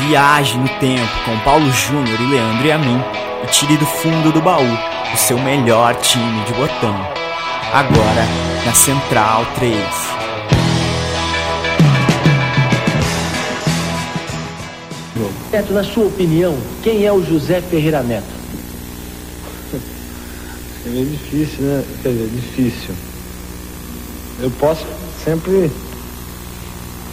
Viaje no tempo com Paulo Júnior e Leandro e a mim e tire do fundo do baú o seu melhor time de botão. Agora na Central 3. Neto, na sua opinião, quem é o José Ferreira Neto? É meio difícil, né? Quer dizer, difícil. Eu posso sempre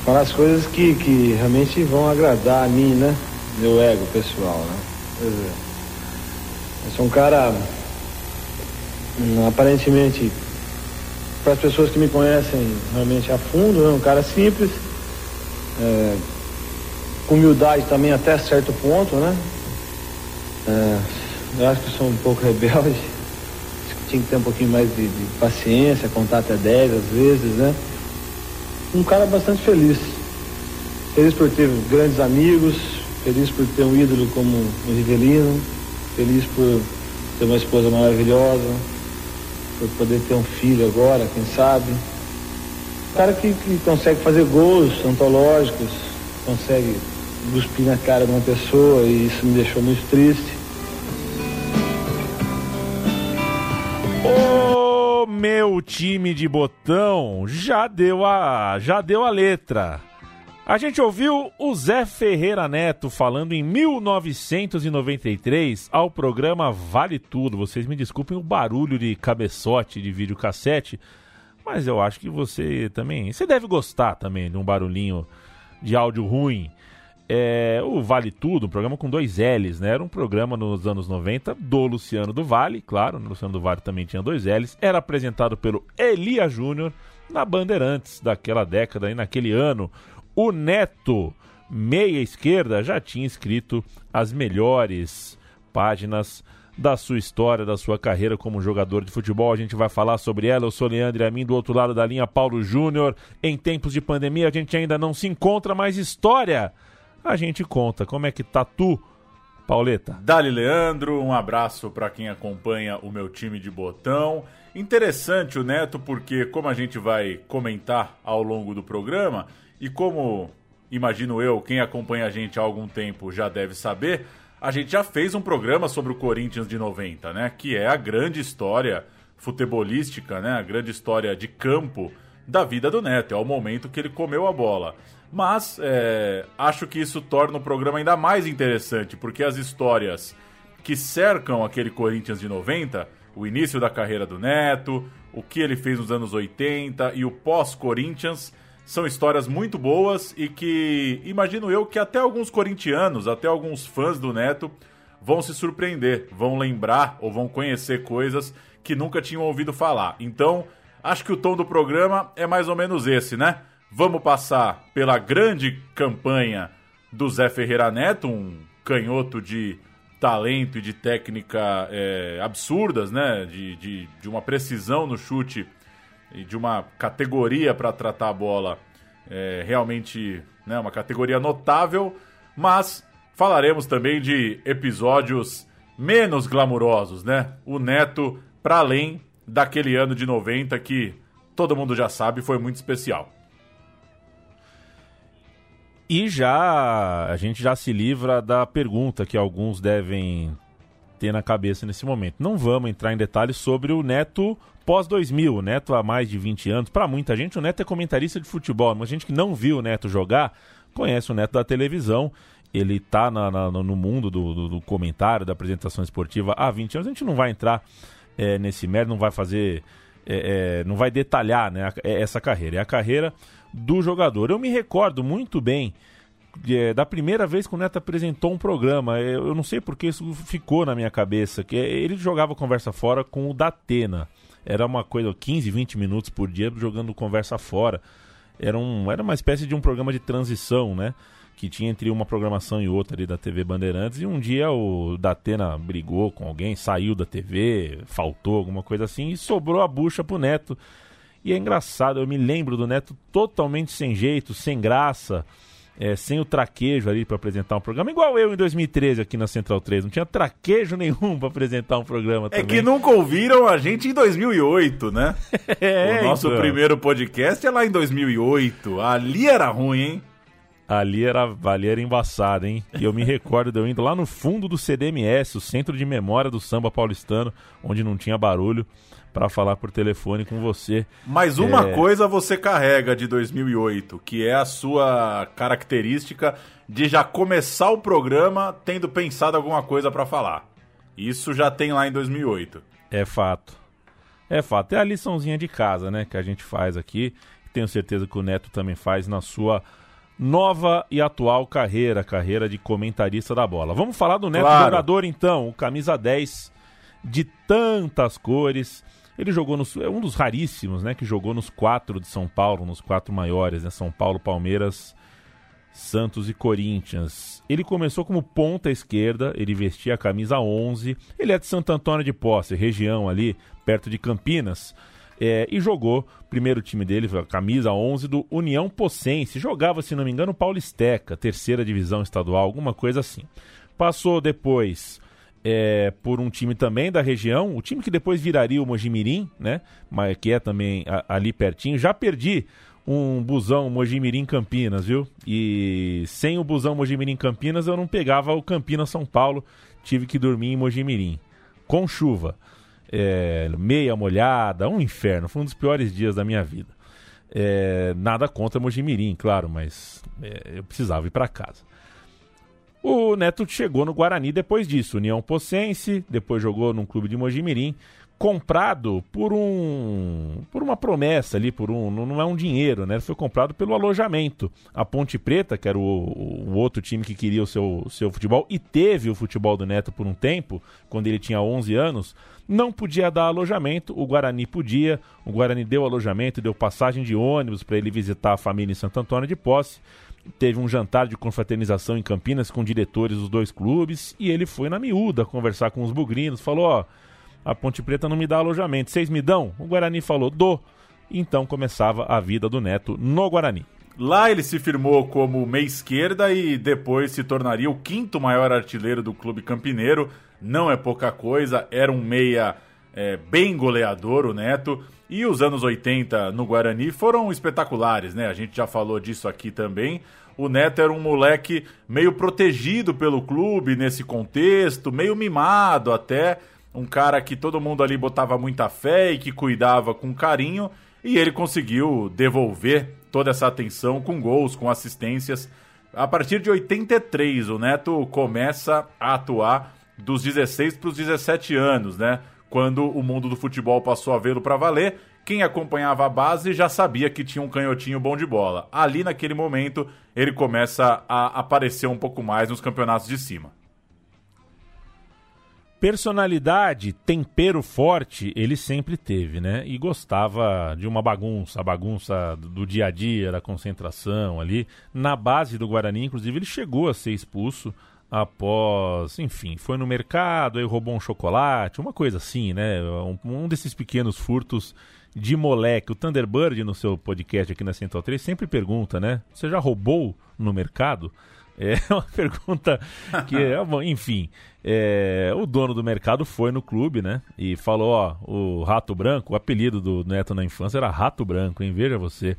falar as coisas que, que realmente vão agradar a mim, né? Meu ego pessoal, né? Quer dizer, eu sou um cara, hum, aparentemente, para as pessoas que me conhecem realmente a fundo, né? um cara simples, é, com humildade também até certo ponto, né? É, eu acho que sou um pouco rebelde, acho que tinha que ter um pouquinho mais de, de paciência, contar até 10 às vezes, né? Um cara bastante feliz. Feliz por ter grandes amigos, feliz por ter um ídolo como o Rivelino, feliz por ter uma esposa maravilhosa, por poder ter um filho agora, quem sabe. Um cara que, que consegue fazer gols antológicos, consegue cuspir na cara de uma pessoa e isso me deixou muito triste. Meu time de botão já deu a já deu a letra. A gente ouviu o Zé Ferreira Neto falando em 1993 ao programa Vale Tudo. Vocês me desculpem o barulho de cabeçote de videocassete, mas eu acho que você também, você deve gostar também de um barulhinho de áudio ruim. É, o Vale Tudo, um programa com dois L's, né? Era um programa nos anos 90 do Luciano do Vale, claro, o Luciano do Vale também tinha dois L's. Era apresentado pelo Elia Júnior na Bandeirantes daquela década e naquele ano. O Neto, meia esquerda, já tinha escrito as melhores páginas da sua história, da sua carreira como jogador de futebol. A gente vai falar sobre ela. Eu sou Leandro a mim, do outro lado da linha, Paulo Júnior. Em tempos de pandemia, a gente ainda não se encontra, mas história a gente conta. Como é que tá tu, Pauleta? Dali Leandro, um abraço para quem acompanha o meu time de botão. Interessante o Neto, porque como a gente vai comentar ao longo do programa, e como imagino eu, quem acompanha a gente há algum tempo já deve saber, a gente já fez um programa sobre o Corinthians de 90, né? Que é a grande história futebolística, né? A grande história de campo da vida do Neto. É o momento que ele comeu a bola. Mas é, acho que isso torna o programa ainda mais interessante, porque as histórias que cercam aquele Corinthians de 90, o início da carreira do Neto, o que ele fez nos anos 80 e o pós-Corinthians, são histórias muito boas e que imagino eu que até alguns corintianos, até alguns fãs do Neto vão se surpreender, vão lembrar ou vão conhecer coisas que nunca tinham ouvido falar. Então, acho que o tom do programa é mais ou menos esse, né? Vamos passar pela grande campanha do Zé Ferreira Neto, um canhoto de talento e de técnica é, absurdas, né? De, de, de, uma precisão no chute e de uma categoria para tratar a bola é, realmente, né? Uma categoria notável, mas falaremos também de episódios menos glamurosos, né? O Neto para além daquele ano de 90 que todo mundo já sabe foi muito especial. E já a gente já se livra da pergunta que alguns devem ter na cabeça nesse momento. Não vamos entrar em detalhes sobre o Neto pós 2000, o Neto há mais de 20 anos. Para muita gente, o Neto é comentarista de futebol, mas gente que não viu o Neto jogar conhece o Neto da televisão. Ele está no mundo do, do, do, comentário, da apresentação esportiva há 20 anos. A gente não vai entrar é, nesse mérito, não vai fazer, é, é, não vai detalhar né, essa carreira. É a carreira do jogador. Eu me recordo muito bem é, da primeira vez que o Neto apresentou um programa. Eu, eu, não sei porque isso ficou na minha cabeça. que Ele jogava conversa fora com o Datena. Era uma coisa, 15, 20 minutos por dia jogando conversa fora. Era, um, era uma espécie de um programa de transição, né? Que tinha entre uma programação e outra ali da TV Bandeirantes. E um dia o Datena brigou com alguém, saiu da TV, faltou, alguma coisa assim, e sobrou a bucha pro Neto. E é engraçado, eu me lembro do Neto totalmente sem jeito, sem graça, é, sem o traquejo ali para apresentar um programa, igual eu em 2013 aqui na Central 3, não tinha traquejo nenhum para apresentar um programa também. É que nunca ouviram a gente em 2008, né? é, o nosso então. primeiro podcast é lá em 2008, ali era ruim, hein? Ali era, ali era embaçado, hein? E eu me recordo de eu indo lá no fundo do CDMS, o Centro de Memória do Samba Paulistano, onde não tinha barulho, para falar por telefone com você. Mas uma é... coisa você carrega de 2008, que é a sua característica de já começar o programa tendo pensado alguma coisa para falar. Isso já tem lá em 2008. É fato. É fato. É a liçãozinha de casa, né, que a gente faz aqui. Tenho certeza que o Neto também faz na sua nova e atual carreira, carreira de comentarista da bola. Vamos falar do Neto claro. jogador então, o camisa 10 de tantas cores. Ele jogou nos, é um dos raríssimos, né, que jogou nos quatro de São Paulo, nos quatro maiores, né, São Paulo, Palmeiras, Santos e Corinthians. Ele começou como ponta esquerda, ele vestia a camisa 11. Ele é de Santo Antônio de Posse, região ali perto de Campinas. É, e jogou, primeiro time dele, a camisa 11 do União Pocense. Jogava, se não me engano, Paulisteca, terceira divisão estadual, alguma coisa assim. Passou depois é, por um time também da região, o time que depois viraria o Mojimirim, né? Mas que é também a, ali pertinho. Já perdi um busão Mojimirim Campinas, viu? E sem o busão Mojimirim Campinas eu não pegava o Campinas São Paulo. Tive que dormir em Mojimirim, com chuva é, meia molhada, um inferno. Foi um dos piores dias da minha vida. É, nada contra Mojimirim, claro, mas é, eu precisava ir para casa. O Neto chegou no Guarani depois disso, União Pocense, depois jogou num clube de Mojimirim, comprado por um por uma promessa ali, por um não é um dinheiro, né? Foi comprado pelo alojamento. A Ponte Preta, que era o, o, outro time que queria o seu, seu futebol e teve o futebol do Neto por um tempo, quando ele tinha 11 anos, não podia dar alojamento, o Guarani podia. O Guarani deu alojamento, deu passagem de ônibus para ele visitar a família em Santo Antônio de Posse. Teve um jantar de confraternização em Campinas com diretores dos dois clubes e ele foi na miúda conversar com os bugrinos, falou: "Ó, a Ponte Preta não me dá alojamento. Vocês me dão? O Guarani falou: dou. Então começava a vida do Neto no Guarani. Lá ele se firmou como meia esquerda e depois se tornaria o quinto maior artilheiro do clube campineiro. Não é pouca coisa, era um meia é, bem goleador o Neto. E os anos 80 no Guarani foram espetaculares, né? A gente já falou disso aqui também. O Neto era um moleque meio protegido pelo clube nesse contexto, meio mimado até um cara que todo mundo ali botava muita fé e que cuidava com carinho, e ele conseguiu devolver toda essa atenção com gols, com assistências. A partir de 83, o Neto começa a atuar dos 16 para os 17 anos, né? Quando o mundo do futebol passou a vê-lo para valer, quem acompanhava a base já sabia que tinha um canhotinho bom de bola. Ali, naquele momento, ele começa a aparecer um pouco mais nos campeonatos de cima. Personalidade, tempero forte, ele sempre teve, né? E gostava de uma bagunça, a bagunça do dia a dia, da concentração ali. Na base do Guarani, inclusive, ele chegou a ser expulso após, enfim, foi no mercado, aí roubou um chocolate, uma coisa assim, né? Um, um desses pequenos furtos de moleque. O Thunderbird, no seu podcast aqui na Central 3, sempre pergunta, né? Você já roubou no mercado? É uma pergunta que, é, enfim, é, o dono do mercado foi no clube, né? E falou: ó, o Rato Branco, o apelido do Neto na infância era Rato Branco, hein? Veja você.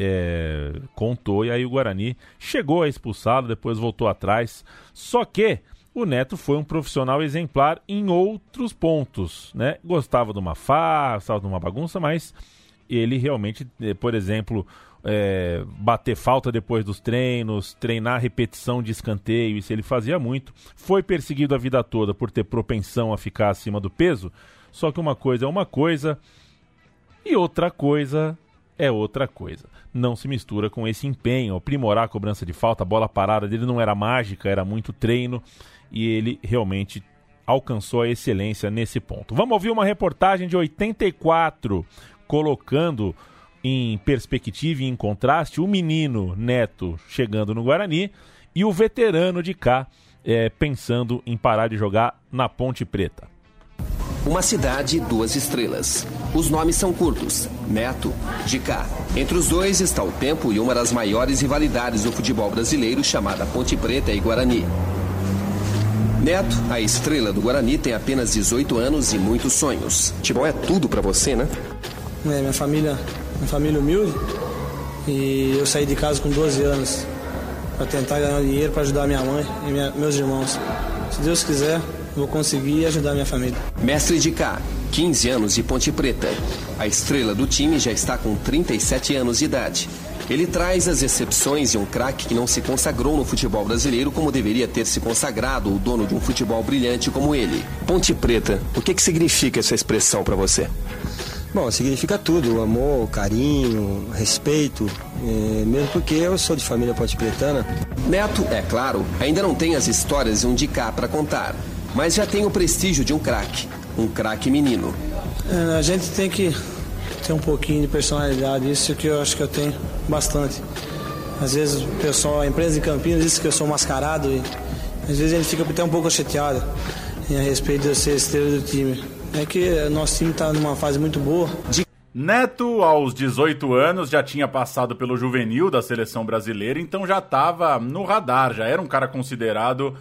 É, contou e aí o Guarani chegou a expulsá-lo, depois voltou atrás. Só que o Neto foi um profissional exemplar em outros pontos, né? Gostava de uma farsa, gostava de uma bagunça, mas ele realmente, eh, por exemplo, é, bater falta depois dos treinos, treinar repetição de escanteio, isso ele fazia muito. Foi perseguido a vida toda por ter propensão a ficar acima do peso. Só que uma coisa é uma coisa e outra coisa é outra coisa. Não se mistura com esse empenho, aprimorar a cobrança de falta, a bola parada dele não era mágica, era muito treino e ele realmente alcançou a excelência nesse ponto. Vamos ouvir uma reportagem de 84 colocando em perspectiva e em contraste o menino Neto chegando no Guarani e o veterano de cá é, pensando em parar de jogar na Ponte Preta. Uma cidade, duas estrelas. Os nomes são curtos. Neto, de cá. Entre os dois está o tempo e uma das maiores rivalidades do futebol brasileiro, chamada Ponte Preta e Guarani. Neto, a estrela do Guarani, tem apenas 18 anos e muitos sonhos. Futebol é tudo para você, né? É, minha família uma família humilde e eu saí de casa com 12 anos. para tentar ganhar dinheiro para ajudar minha mãe e minha, meus irmãos. Se Deus quiser, vou conseguir ajudar minha família. Mestre de cá, 15 anos de Ponte Preta. A estrela do time já está com 37 anos de idade. Ele traz as exceções e um craque que não se consagrou no futebol brasileiro como deveria ter se consagrado o dono de um futebol brilhante como ele. Ponte Preta, o que, que significa essa expressão para você? Bom, significa tudo, amor, carinho, respeito, é, mesmo porque eu sou de família ponte pretana. Neto, é claro, ainda não tem as histórias de um de cá para contar, mas já tem o prestígio de um craque, um craque menino. É, a gente tem que ter um pouquinho de personalidade, isso que eu acho que eu tenho bastante. Às vezes o pessoal, a empresa de Campinas diz que eu sou mascarado e às vezes a gente fica até um pouco chateado a respeito de eu ser estrela do time. É que nosso time está numa fase muito boa. Neto, aos 18 anos, já tinha passado pelo juvenil da seleção brasileira, então já estava no radar, já era um cara considerado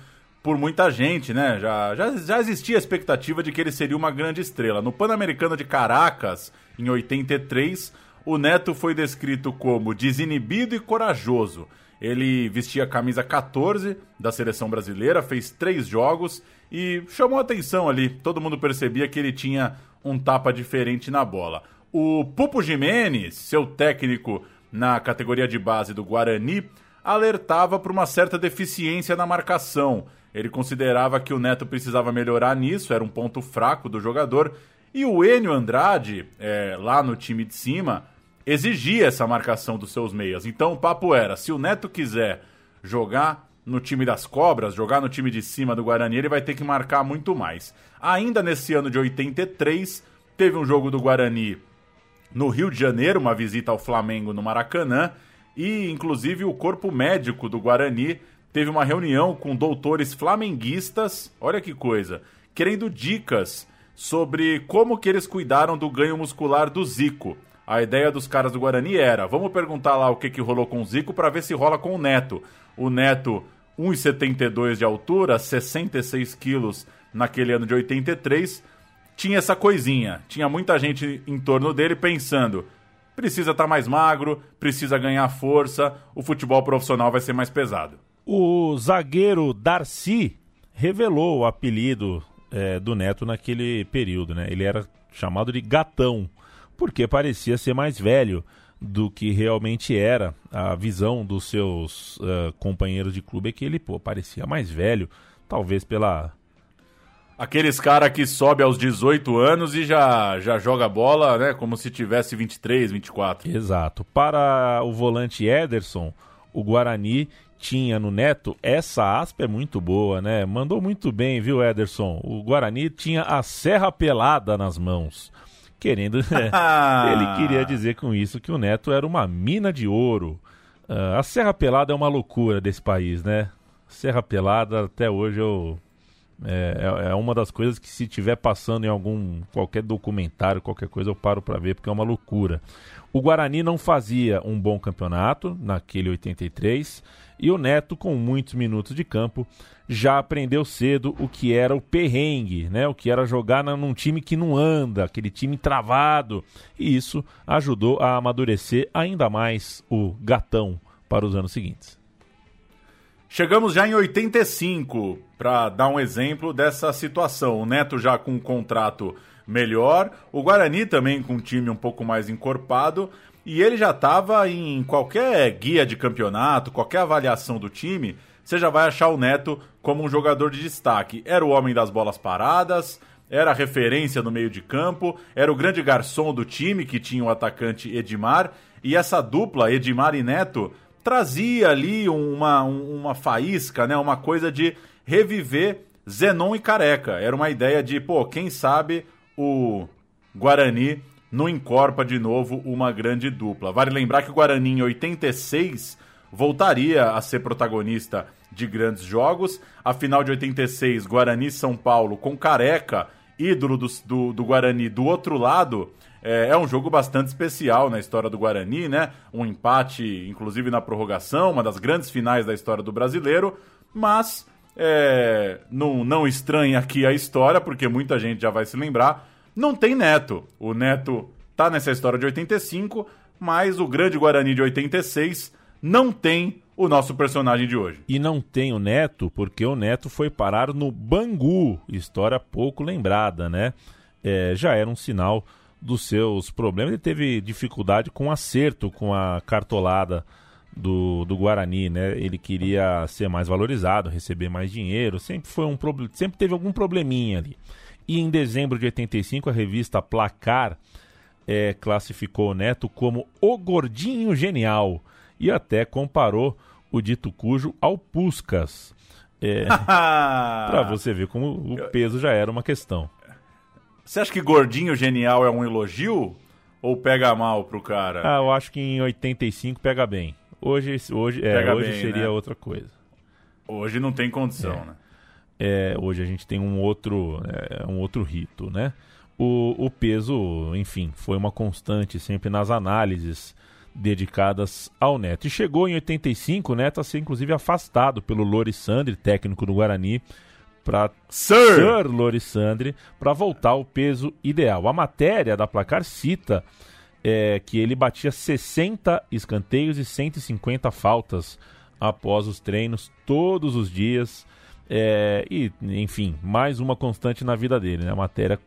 por muita gente, né? Já, já, já existia a expectativa de que ele seria uma grande estrela. No Pan-Americano de Caracas, em 83, o Neto foi descrito como desinibido e corajoso. Ele vestia a camisa 14 da seleção brasileira, fez três jogos e chamou atenção ali. Todo mundo percebia que ele tinha um tapa diferente na bola. O Pupo Jimenez, seu técnico na categoria de base do Guarani, alertava para uma certa deficiência na marcação. Ele considerava que o Neto precisava melhorar nisso, era um ponto fraco do jogador. E o Enio Andrade, é, lá no time de cima, exigia essa marcação dos seus meias. Então o papo era: se o Neto quiser jogar no time das cobras, jogar no time de cima do Guarani, ele vai ter que marcar muito mais. Ainda nesse ano de 83, teve um jogo do Guarani no Rio de Janeiro, uma visita ao Flamengo no Maracanã, e inclusive o corpo médico do Guarani teve uma reunião com doutores flamenguistas, olha que coisa, querendo dicas sobre como que eles cuidaram do ganho muscular do Zico. A ideia dos caras do Guarani era: vamos perguntar lá o que, que rolou com o Zico para ver se rola com o Neto. O Neto, 1,72 de altura, 66 quilos naquele ano de 83, tinha essa coisinha. Tinha muita gente em torno dele pensando: precisa estar tá mais magro, precisa ganhar força, o futebol profissional vai ser mais pesado. O zagueiro Darcy revelou o apelido é, do Neto naquele período, né? Ele era chamado de Gatão porque parecia ser mais velho do que realmente era. A visão dos seus uh, companheiros de clube é que ele pô, parecia mais velho, talvez pela. Aqueles cara que sobe aos 18 anos e já, já joga bola, né? Como se tivesse 23, 24. Exato. Para o volante Ederson, o Guarani tinha no Neto, essa aspa é muito boa, né? Mandou muito bem, viu, Ederson? O Guarani tinha a serra pelada nas mãos querendo. Né? ele queria dizer com isso que o Neto era uma mina de ouro. Uh, a Serra Pelada é uma loucura desse país, né? Serra Pelada, até hoje eu. É, é, é uma das coisas que se tiver passando em algum qualquer documentário, qualquer coisa eu paro para ver porque é uma loucura. O Guarani não fazia um bom campeonato naquele 83 e o Neto, com muitos minutos de campo, já aprendeu cedo o que era o perrengue, né? O que era jogar num time que não anda, aquele time travado. E isso ajudou a amadurecer ainda mais o gatão para os anos seguintes. Chegamos já em 85 para dar um exemplo dessa situação. O Neto já com um contrato melhor, o Guarani também com um time um pouco mais encorpado, e ele já estava em qualquer guia de campeonato, qualquer avaliação do time, você já vai achar o Neto como um jogador de destaque. Era o homem das bolas paradas, era a referência no meio de campo, era o grande garçom do time que tinha o atacante Edmar, e essa dupla, Edmar e Neto, trazia ali uma, uma faísca, né, uma coisa de reviver Zenon e Careca. Era uma ideia de, pô, quem sabe o Guarani não encorpa de novo uma grande dupla. Vale lembrar que o Guarani em 86 voltaria a ser protagonista de grandes jogos. A final de 86, Guarani São Paulo com Careca, ídolo do, do, do Guarani do outro lado. É, é, um jogo bastante especial na história do Guarani, né? Um empate, inclusive na prorrogação, uma das grandes finais da história do brasileiro. Mas é, não, não estranhe aqui a história, porque muita gente já vai se lembrar não tem Neto. O Neto tá nessa história de 85, mas o grande Guarani de 86 não tem o nosso personagem de hoje. E não tem o Neto, porque o Neto foi parar no Bangu, história pouco lembrada, né? É, já era um sinal dos seus problemas. Ele teve dificuldade com acerto com a cartolada do, do Guarani, né? Ele queria ser mais valorizado, receber mais dinheiro, sempre foi um sempre teve algum probleminha ali. E em dezembro de 85 a revista Placar é, classificou o Neto como o gordinho genial e até comparou o dito cujo ao Puscas. É, para você ver como o peso já era uma questão. Você acha que gordinho genial é um elogio? Ou pega mal pro cara? Ah, eu acho que em 85 pega bem. Hoje, hoje, é, hoje bem, seria né? outra coisa. Hoje não tem condição, é. né? É, hoje a gente tem um outro, é, um outro rito, né? O, o peso, enfim, foi uma constante sempre nas análises dedicadas ao Neto. E chegou em 85, o Neto a ser inclusive afastado pelo Lorissandre, técnico do Guarani, para Sir, Sir Lorissandre para voltar ao peso ideal. A matéria da placar cita é, que ele batia 60 escanteios e 150 faltas após os treinos todos os dias. É, e, enfim, mais uma constante na vida dele. Né? A matéria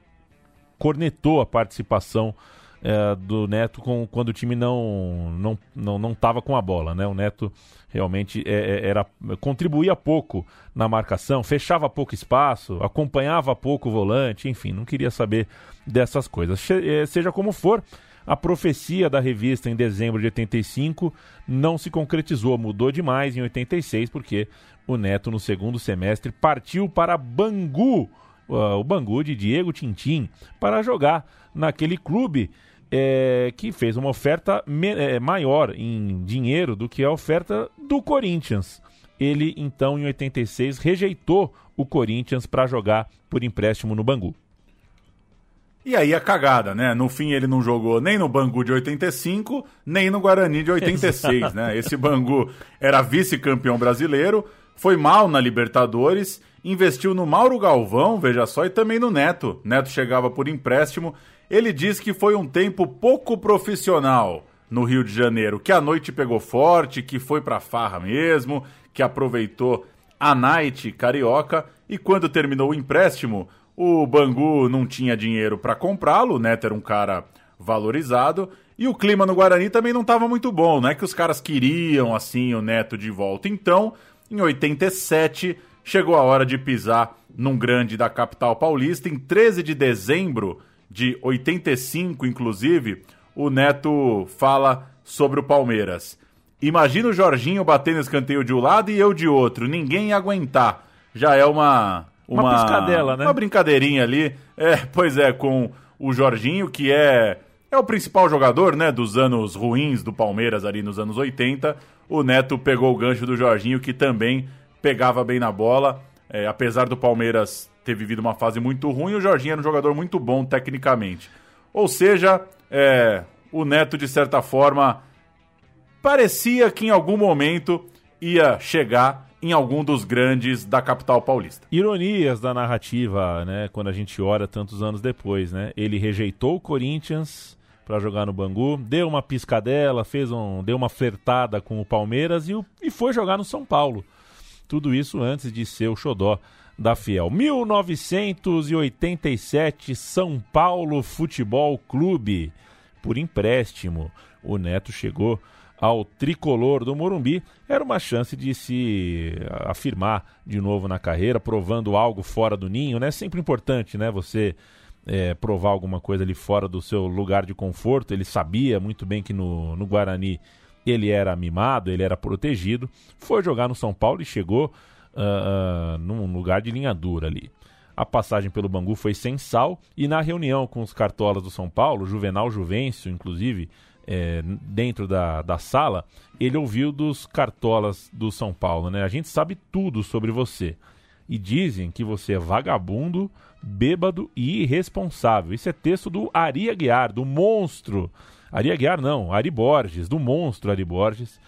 cornetou a participação é, do Neto com, quando o time não não não não estava com a bola, né? O Neto realmente é, é, era contribuía pouco na marcação, fechava pouco espaço, acompanhava pouco o volante, enfim, não queria saber dessas coisas. É, seja como for, a profecia da revista em dezembro de 85 não se concretizou, mudou demais em 86 porque o Neto no segundo semestre partiu para Bangu, o Bangu de Diego Tintim, para jogar naquele clube é, que fez uma oferta é, maior em dinheiro do que a oferta do Corinthians. Ele, então, em 86, rejeitou o Corinthians para jogar por empréstimo no Bangu. E aí a cagada, né? No fim ele não jogou nem no Bangu de 85, nem no Guarani de 86, né? Esse Bangu era vice-campeão brasileiro, foi mal na Libertadores, investiu no Mauro Galvão, veja só, e também no Neto. Neto chegava por empréstimo ele diz que foi um tempo pouco profissional no Rio de Janeiro, que a noite pegou forte, que foi pra farra mesmo, que aproveitou a night carioca e quando terminou o empréstimo, o Bangu não tinha dinheiro para comprá-lo, o Neto era um cara valorizado e o clima no Guarani também não estava muito bom, né? Que os caras queriam assim o Neto de volta. Então, em 87, chegou a hora de pisar num grande da capital paulista em 13 de dezembro de 85, inclusive, o Neto fala sobre o Palmeiras. Imagina o Jorginho batendo escanteio de um lado e eu de outro. Ninguém ia aguentar. Já é uma. Uma, uma piscadela, né? Uma brincadeirinha ali. É, pois é, com o Jorginho, que é. É o principal jogador, né, dos anos ruins do Palmeiras ali nos anos 80. O Neto pegou o gancho do Jorginho, que também pegava bem na bola. É, apesar do Palmeiras ter vivido uma fase muito ruim, o Jorginho era um jogador muito bom tecnicamente. Ou seja, é, o Neto, de certa forma, parecia que em algum momento ia chegar em algum dos grandes da capital paulista. Ironias da narrativa, né? Quando a gente olha tantos anos depois, né? Ele rejeitou o Corinthians para jogar no Bangu, deu uma piscadela, fez um, deu uma flertada com o Palmeiras e, e foi jogar no São Paulo. Tudo isso antes de ser o xodó da Fiel. 1987, São Paulo Futebol Clube. Por empréstimo, o Neto chegou ao tricolor do Morumbi. Era uma chance de se afirmar de novo na carreira, provando algo fora do ninho, né? Sempre importante, né? Você é, provar alguma coisa ali fora do seu lugar de conforto. Ele sabia muito bem que no, no Guarani ele era mimado, ele era protegido, foi jogar no São Paulo e chegou uh, num lugar de linha dura ali. A passagem pelo Bangu foi sem sal e na reunião com os cartolas do São Paulo, Juvenal Juvencio, inclusive, é, dentro da, da sala, ele ouviu dos cartolas do São Paulo, né? A gente sabe tudo sobre você. E dizem que você é vagabundo, bêbado e irresponsável. Isso é texto do Ari Aguiar, do monstro Ari Aguiar não, Ari Borges, do monstro Ari Borges.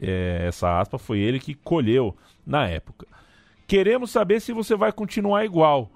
É, essa aspa foi ele que colheu na época. Queremos saber se você vai continuar igual.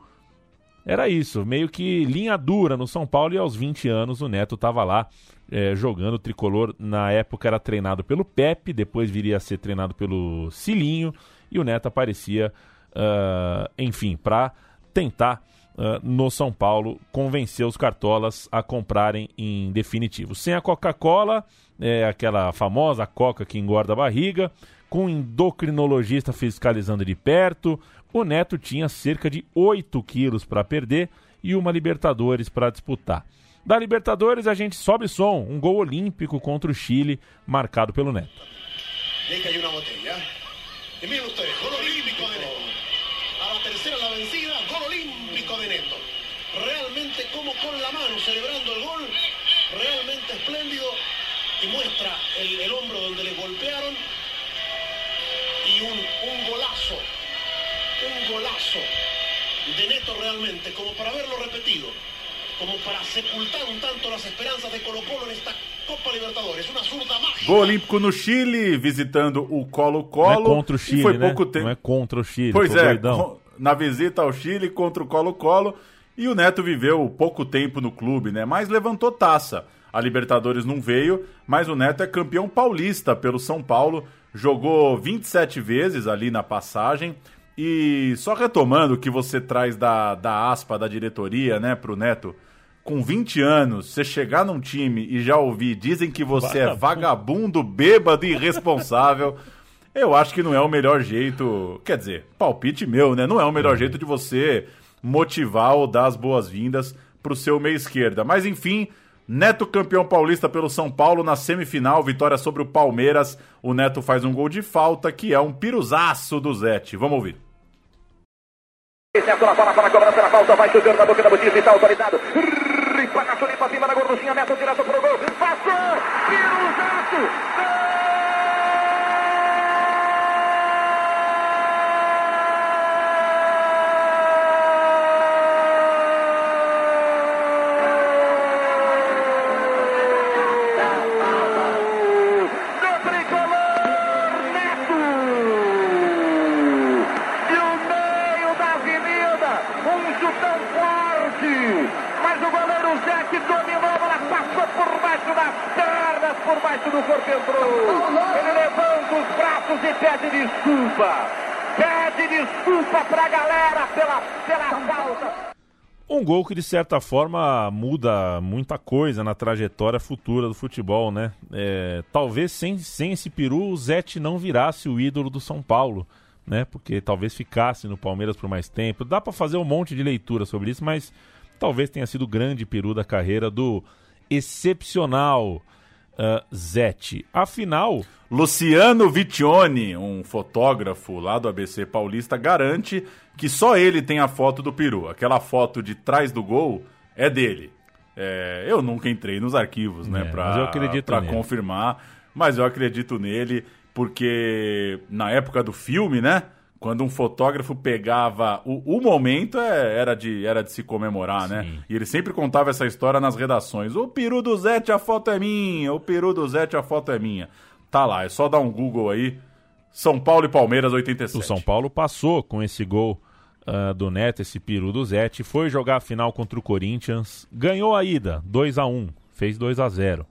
era isso, meio que linha dura no São Paulo e aos 20 anos o Neto estava lá é, jogando o tricolor. Na época era treinado pelo Pepe, depois viria a ser treinado pelo Cilinho e o Neto aparecia, uh, enfim, para tentar uh, no São Paulo convencer os cartolas a comprarem em definitivo. Sem a Coca-Cola, é aquela famosa Coca que engorda a barriga, com um endocrinologista fiscalizando de perto, o Neto tinha cerca de 8 quilos para perder e uma Libertadores para disputar. Da Libertadores a gente sobe som, um gol olímpico contra o Chile, marcado pelo Neto. uma botella. Y miren ustedes, gol olímpico de Neto. A la tercera la vencida, gol olímpico de Neto. Realmente como con la mano celebrando el gol, realmente espléndido y muestra el, el hombro donde le golpearon y un, un golazo, un golazo de Neto realmente, como para haberlo repetido como para sepultar um tanto as esperanças de Colo-Colo nesta Copa Libertadores. Uma surda mágica. Gol olímpico no Chile, visitando o Colo-Colo. Não é contra o Chile, e foi né? pouco tempo. Não é contra o Chile. Pois é, doidão. na visita ao Chile contra o Colo-Colo. E o Neto viveu pouco tempo no clube, né? Mas levantou taça. A Libertadores não veio, mas o Neto é campeão paulista pelo São Paulo. Jogou 27 vezes ali na passagem. E só retomando o que você traz da, da aspa da diretoria, né, pro Neto, com 20 anos, você chegar num time e já ouvir, dizem que você é vagabundo. é vagabundo, bêbado e irresponsável. eu acho que não é o melhor jeito. Quer dizer, palpite meu, né? Não é o melhor uhum. jeito de você motivar ou dar as boas-vindas pro seu meia esquerda. Mas enfim, Neto campeão paulista pelo São Paulo na semifinal, vitória sobre o Palmeiras. O Neto faz um gol de falta, que é um piruzaço do Zete. Vamos ouvir. Neto na bola para a cobrança da falta, vai chegando na boca da botija e está autorizado. Limpa, cima da gorduchinha, Neto direto pro gol. Passou, Piruzato, gol! Por baixo do corpo entrou. Ele levanta os braços e pede desculpa. Pede desculpa pra galera pela, pela falta. Um gol que de certa forma muda muita coisa na trajetória futura do futebol, né? É, talvez sem, sem esse peru o Zete não virasse o ídolo do São Paulo, né? Porque talvez ficasse no Palmeiras por mais tempo. Dá para fazer um monte de leitura sobre isso, mas talvez tenha sido o grande peru da carreira do excepcional uh, Zete. Afinal. Luciano Vitione, um fotógrafo lá do ABC Paulista, garante que só ele tem a foto do peru. Aquela foto de trás do gol é dele. É, eu nunca entrei nos arquivos, né, é, pra, pra confirmar, mas eu acredito nele, porque na época do filme, né? Quando um fotógrafo pegava o, o momento é, era, de, era de se comemorar, né? Sim. né? E ele sempre contava essa história nas redações. O peru do Zete, a foto é minha. O peru do Zete, a foto é minha. Tá lá, é só dar um Google aí. São Paulo e Palmeiras 87. O São Paulo passou com esse gol uh, do Neto, esse peru do Zete, foi jogar a final contra o Corinthians, ganhou a ida, 2 a 1 fez 2 a 0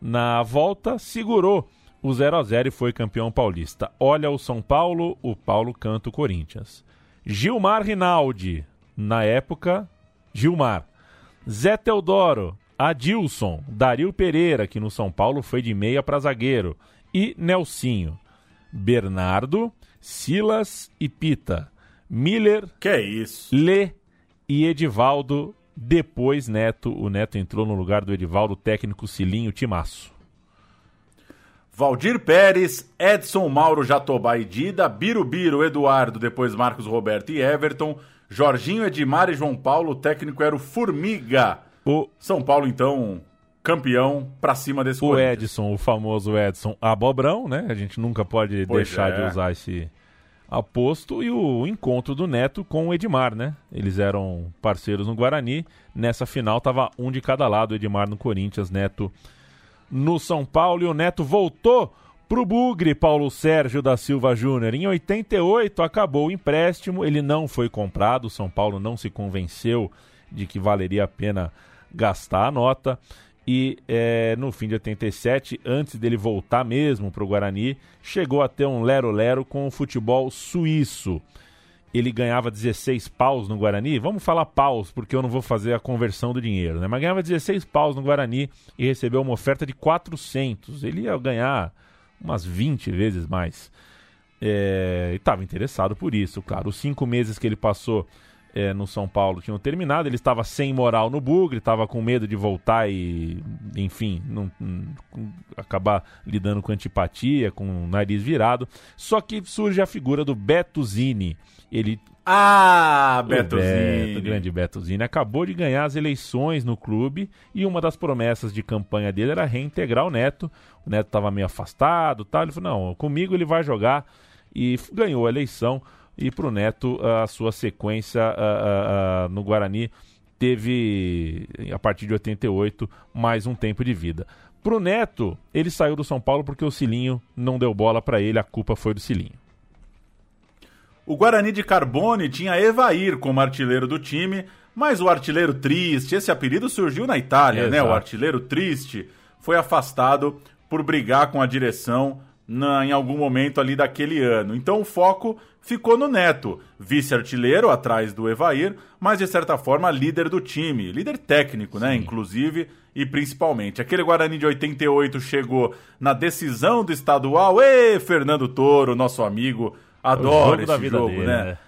Na volta, segurou o 0 a 0 e foi campeão paulista. Olha o São Paulo, o Paulo canta o Corinthians. Gilmar Rinaldi, na época, Gilmar. Zé Teodoro, Adilson, Dario Pereira, que no São Paulo foi de meia para zagueiro, e Nelsinho. Bernardo, Silas e Pita. Miller, que é isso? Lê e Edivaldo, depois Neto. O Neto entrou no lugar do Edivaldo, técnico Cilinho Timaço. Valdir Pérez, Edson Mauro Jatobá e Dida, Birubiru, Eduardo, depois Marcos Roberto e Everton, Jorginho, Edmar e João Paulo, o técnico era o Formiga. O São Paulo, então, campeão pra cima desse O Edson, o famoso Edson Abobrão, né? A gente nunca pode pois deixar é. de usar esse aposto. E o encontro do Neto com o Edmar, né? Eles eram parceiros no Guarani. Nessa final tava um de cada lado, Edmar no Corinthians, Neto no São Paulo e o Neto voltou Pro Bugre, Paulo Sérgio da Silva Júnior. Em 88 acabou o empréstimo, ele não foi comprado, o São Paulo não se convenceu de que valeria a pena gastar a nota. E é, no fim de 87, antes dele voltar mesmo para o Guarani, chegou a ter um lero-lero com o futebol suíço. Ele ganhava 16 paus no Guarani. Vamos falar paus, porque eu não vou fazer a conversão do dinheiro, né? Mas ganhava 16 paus no Guarani e recebeu uma oferta de 400. Ele ia ganhar umas 20 vezes mais. É, e estava interessado por isso, claro. Os cinco meses que ele passou é, no São Paulo tinham terminado, ele estava sem moral no Bugre, estava com medo de voltar e, enfim, não, não, acabar lidando com antipatia, com o nariz virado. Só que surge a figura do Beto Zini. Ele ah, Beto, Beto grande Beto Zini, acabou de ganhar as eleições no clube e uma das promessas de campanha dele era reintegrar o Neto. O Neto estava meio afastado, tal. Ele falou: "Não, comigo ele vai jogar" e ganhou a eleição. E para o Neto, a sua sequência a, a, no Guarani teve, a partir de 88, mais um tempo de vida. Para o Neto, ele saiu do São Paulo porque o Cilinho não deu bola para ele, a culpa foi do Cilinho. O Guarani de Carbone tinha Evair como artilheiro do time, mas o artilheiro triste, esse apelido surgiu na Itália, Exato. né? O artilheiro triste foi afastado por brigar com a direção na, em algum momento ali daquele ano. Então o foco ficou no Neto, vice-artilheiro atrás do Evair, mas de certa forma líder do time, líder técnico, né? Sim. Inclusive e principalmente. Aquele Guarani de 88 chegou na decisão do estadual. Ê, Fernando Toro, nosso amigo, Adoro esse jogo, dele, né? né?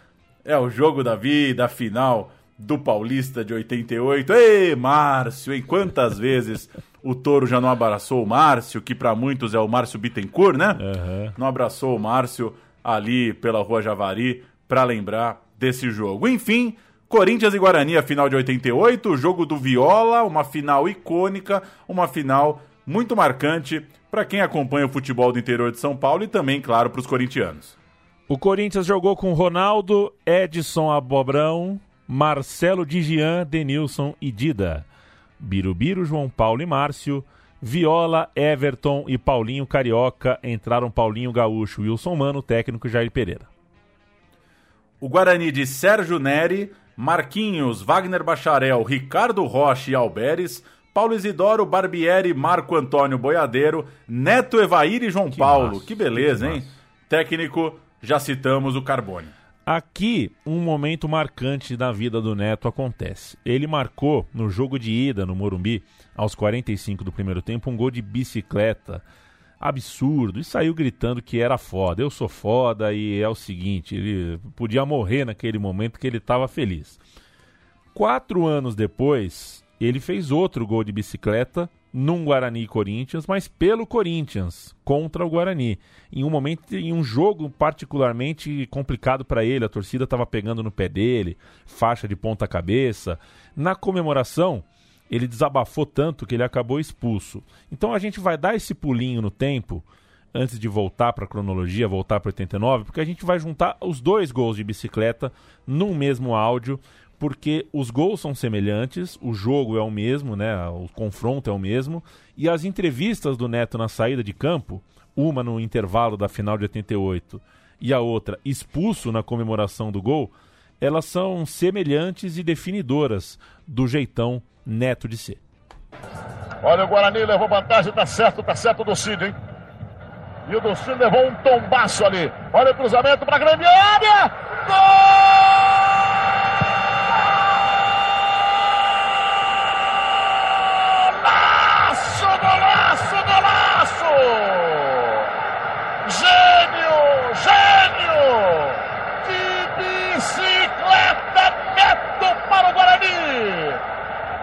É o jogo da vida, a final do Paulista de 88. Ei, Márcio, em quantas vezes o Toro já não abraçou o Márcio, que para muitos é o Márcio Bittencourt, né? Uhum. Não abraçou o Márcio ali pela Rua Javari para lembrar desse jogo. Enfim, Corinthians e Guarani, a final de 88, o jogo do Viola, uma final icônica, uma final muito marcante para quem acompanha o futebol do interior de São Paulo e também, claro, para os corintianos. O Corinthians jogou com Ronaldo, Edson Abobrão, Marcelo Digian, Denilson e Dida. Birubiru, João Paulo e Márcio. Viola, Everton e Paulinho Carioca. Entraram Paulinho Gaúcho, Wilson Mano, técnico Jair Pereira. O Guarani de Sérgio Neri, Marquinhos, Wagner Bacharel, Ricardo Rocha e Alberes. Paulo Isidoro, Barbieri, Marco Antônio Boiadeiro, Neto Evair e João que Paulo. Massa, que beleza, que hein? Massa. Técnico já citamos o Carbone. Aqui, um momento marcante da vida do Neto acontece. Ele marcou no jogo de ida no Morumbi, aos 45 do primeiro tempo, um gol de bicicleta absurdo e saiu gritando que era foda. Eu sou foda e é o seguinte: ele podia morrer naquele momento que ele estava feliz. Quatro anos depois, ele fez outro gol de bicicleta num Guarani Corinthians, mas pelo Corinthians contra o Guarani. Em um momento, em um jogo particularmente complicado para ele, a torcida estava pegando no pé dele, faixa de ponta cabeça. Na comemoração, ele desabafou tanto que ele acabou expulso. Então a gente vai dar esse pulinho no tempo antes de voltar para a cronologia, voltar para 89, porque a gente vai juntar os dois gols de bicicleta num mesmo áudio porque os gols são semelhantes, o jogo é o mesmo, né? O confronto é o mesmo e as entrevistas do Neto na saída de campo, uma no intervalo da final de 88 e a outra expulso na comemoração do gol, elas são semelhantes e definidoras do jeitão Neto de ser. Olha o Guarani levou vantagem, tá certo, tá certo do Cid, hein? E o Cid levou um tombaço ali. Olha o cruzamento para grande área. Gol! Gênio! Gênio! Que bicicleta neto para o Guarani!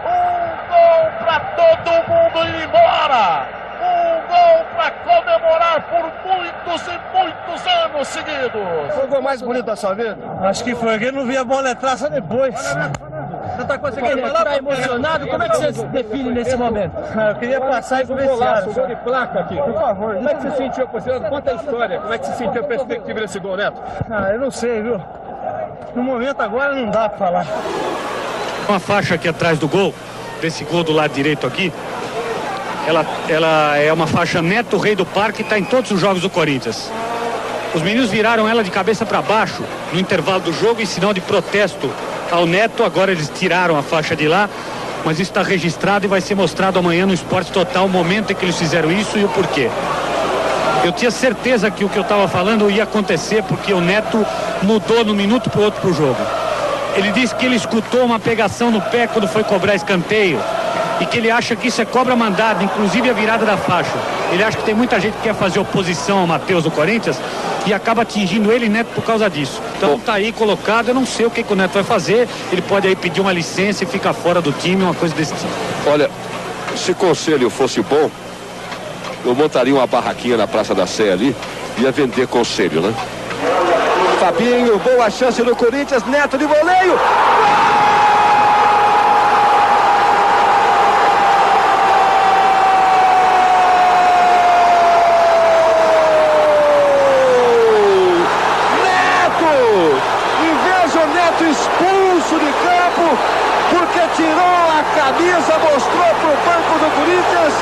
Um gol para todo mundo ir embora! Um gol para comemorar por muitos e muitos anos seguidos! Foi o gol mais bonito da sua vida? Acho que foi, ele não via a bola entrar só depois. Você está conseguindo falar? Está emocionado? Como é que você se define nesse momento? Ah, eu queria passar e conversar. Gol de placa aqui. Por favor. Como é que você sentiu? Conta a história. Como é que você sentiu a perspectiva desse gol, Neto? Ah, eu não sei, viu? No momento agora não dá para falar. Uma faixa aqui atrás do gol, desse gol do lado direito aqui. ela, ela é uma faixa Neto Rei do Parque, está em todos os jogos do Corinthians. Os meninos viraram ela de cabeça para baixo no intervalo do jogo em sinal de protesto ao Neto. Agora eles tiraram a faixa de lá, mas isso está registrado e vai ser mostrado amanhã no Esporte Total o momento em que eles fizeram isso e o porquê. Eu tinha certeza que o que eu estava falando ia acontecer porque o Neto mudou no minuto para o outro para o jogo. Ele disse que ele escutou uma pegação no pé quando foi cobrar escanteio e que ele acha que isso é cobra mandada, inclusive a virada da faixa. Ele acha que tem muita gente que quer fazer oposição ao Matheus do Corinthians e acaba atingindo ele, Neto, por causa disso. Então tá aí colocado, eu não sei o que, que o Neto vai fazer. Ele pode aí pedir uma licença e ficar fora do time, uma coisa desse tipo. Olha, se conselho fosse bom, eu montaria uma barraquinha na Praça da Sé ali e ia vender conselho, né? Fabinho, boa chance do Corinthians, Neto de voleio. Neto! E veja o Neto expulso de campo, porque tirou a camisa, mostrou para o banco do Corinthians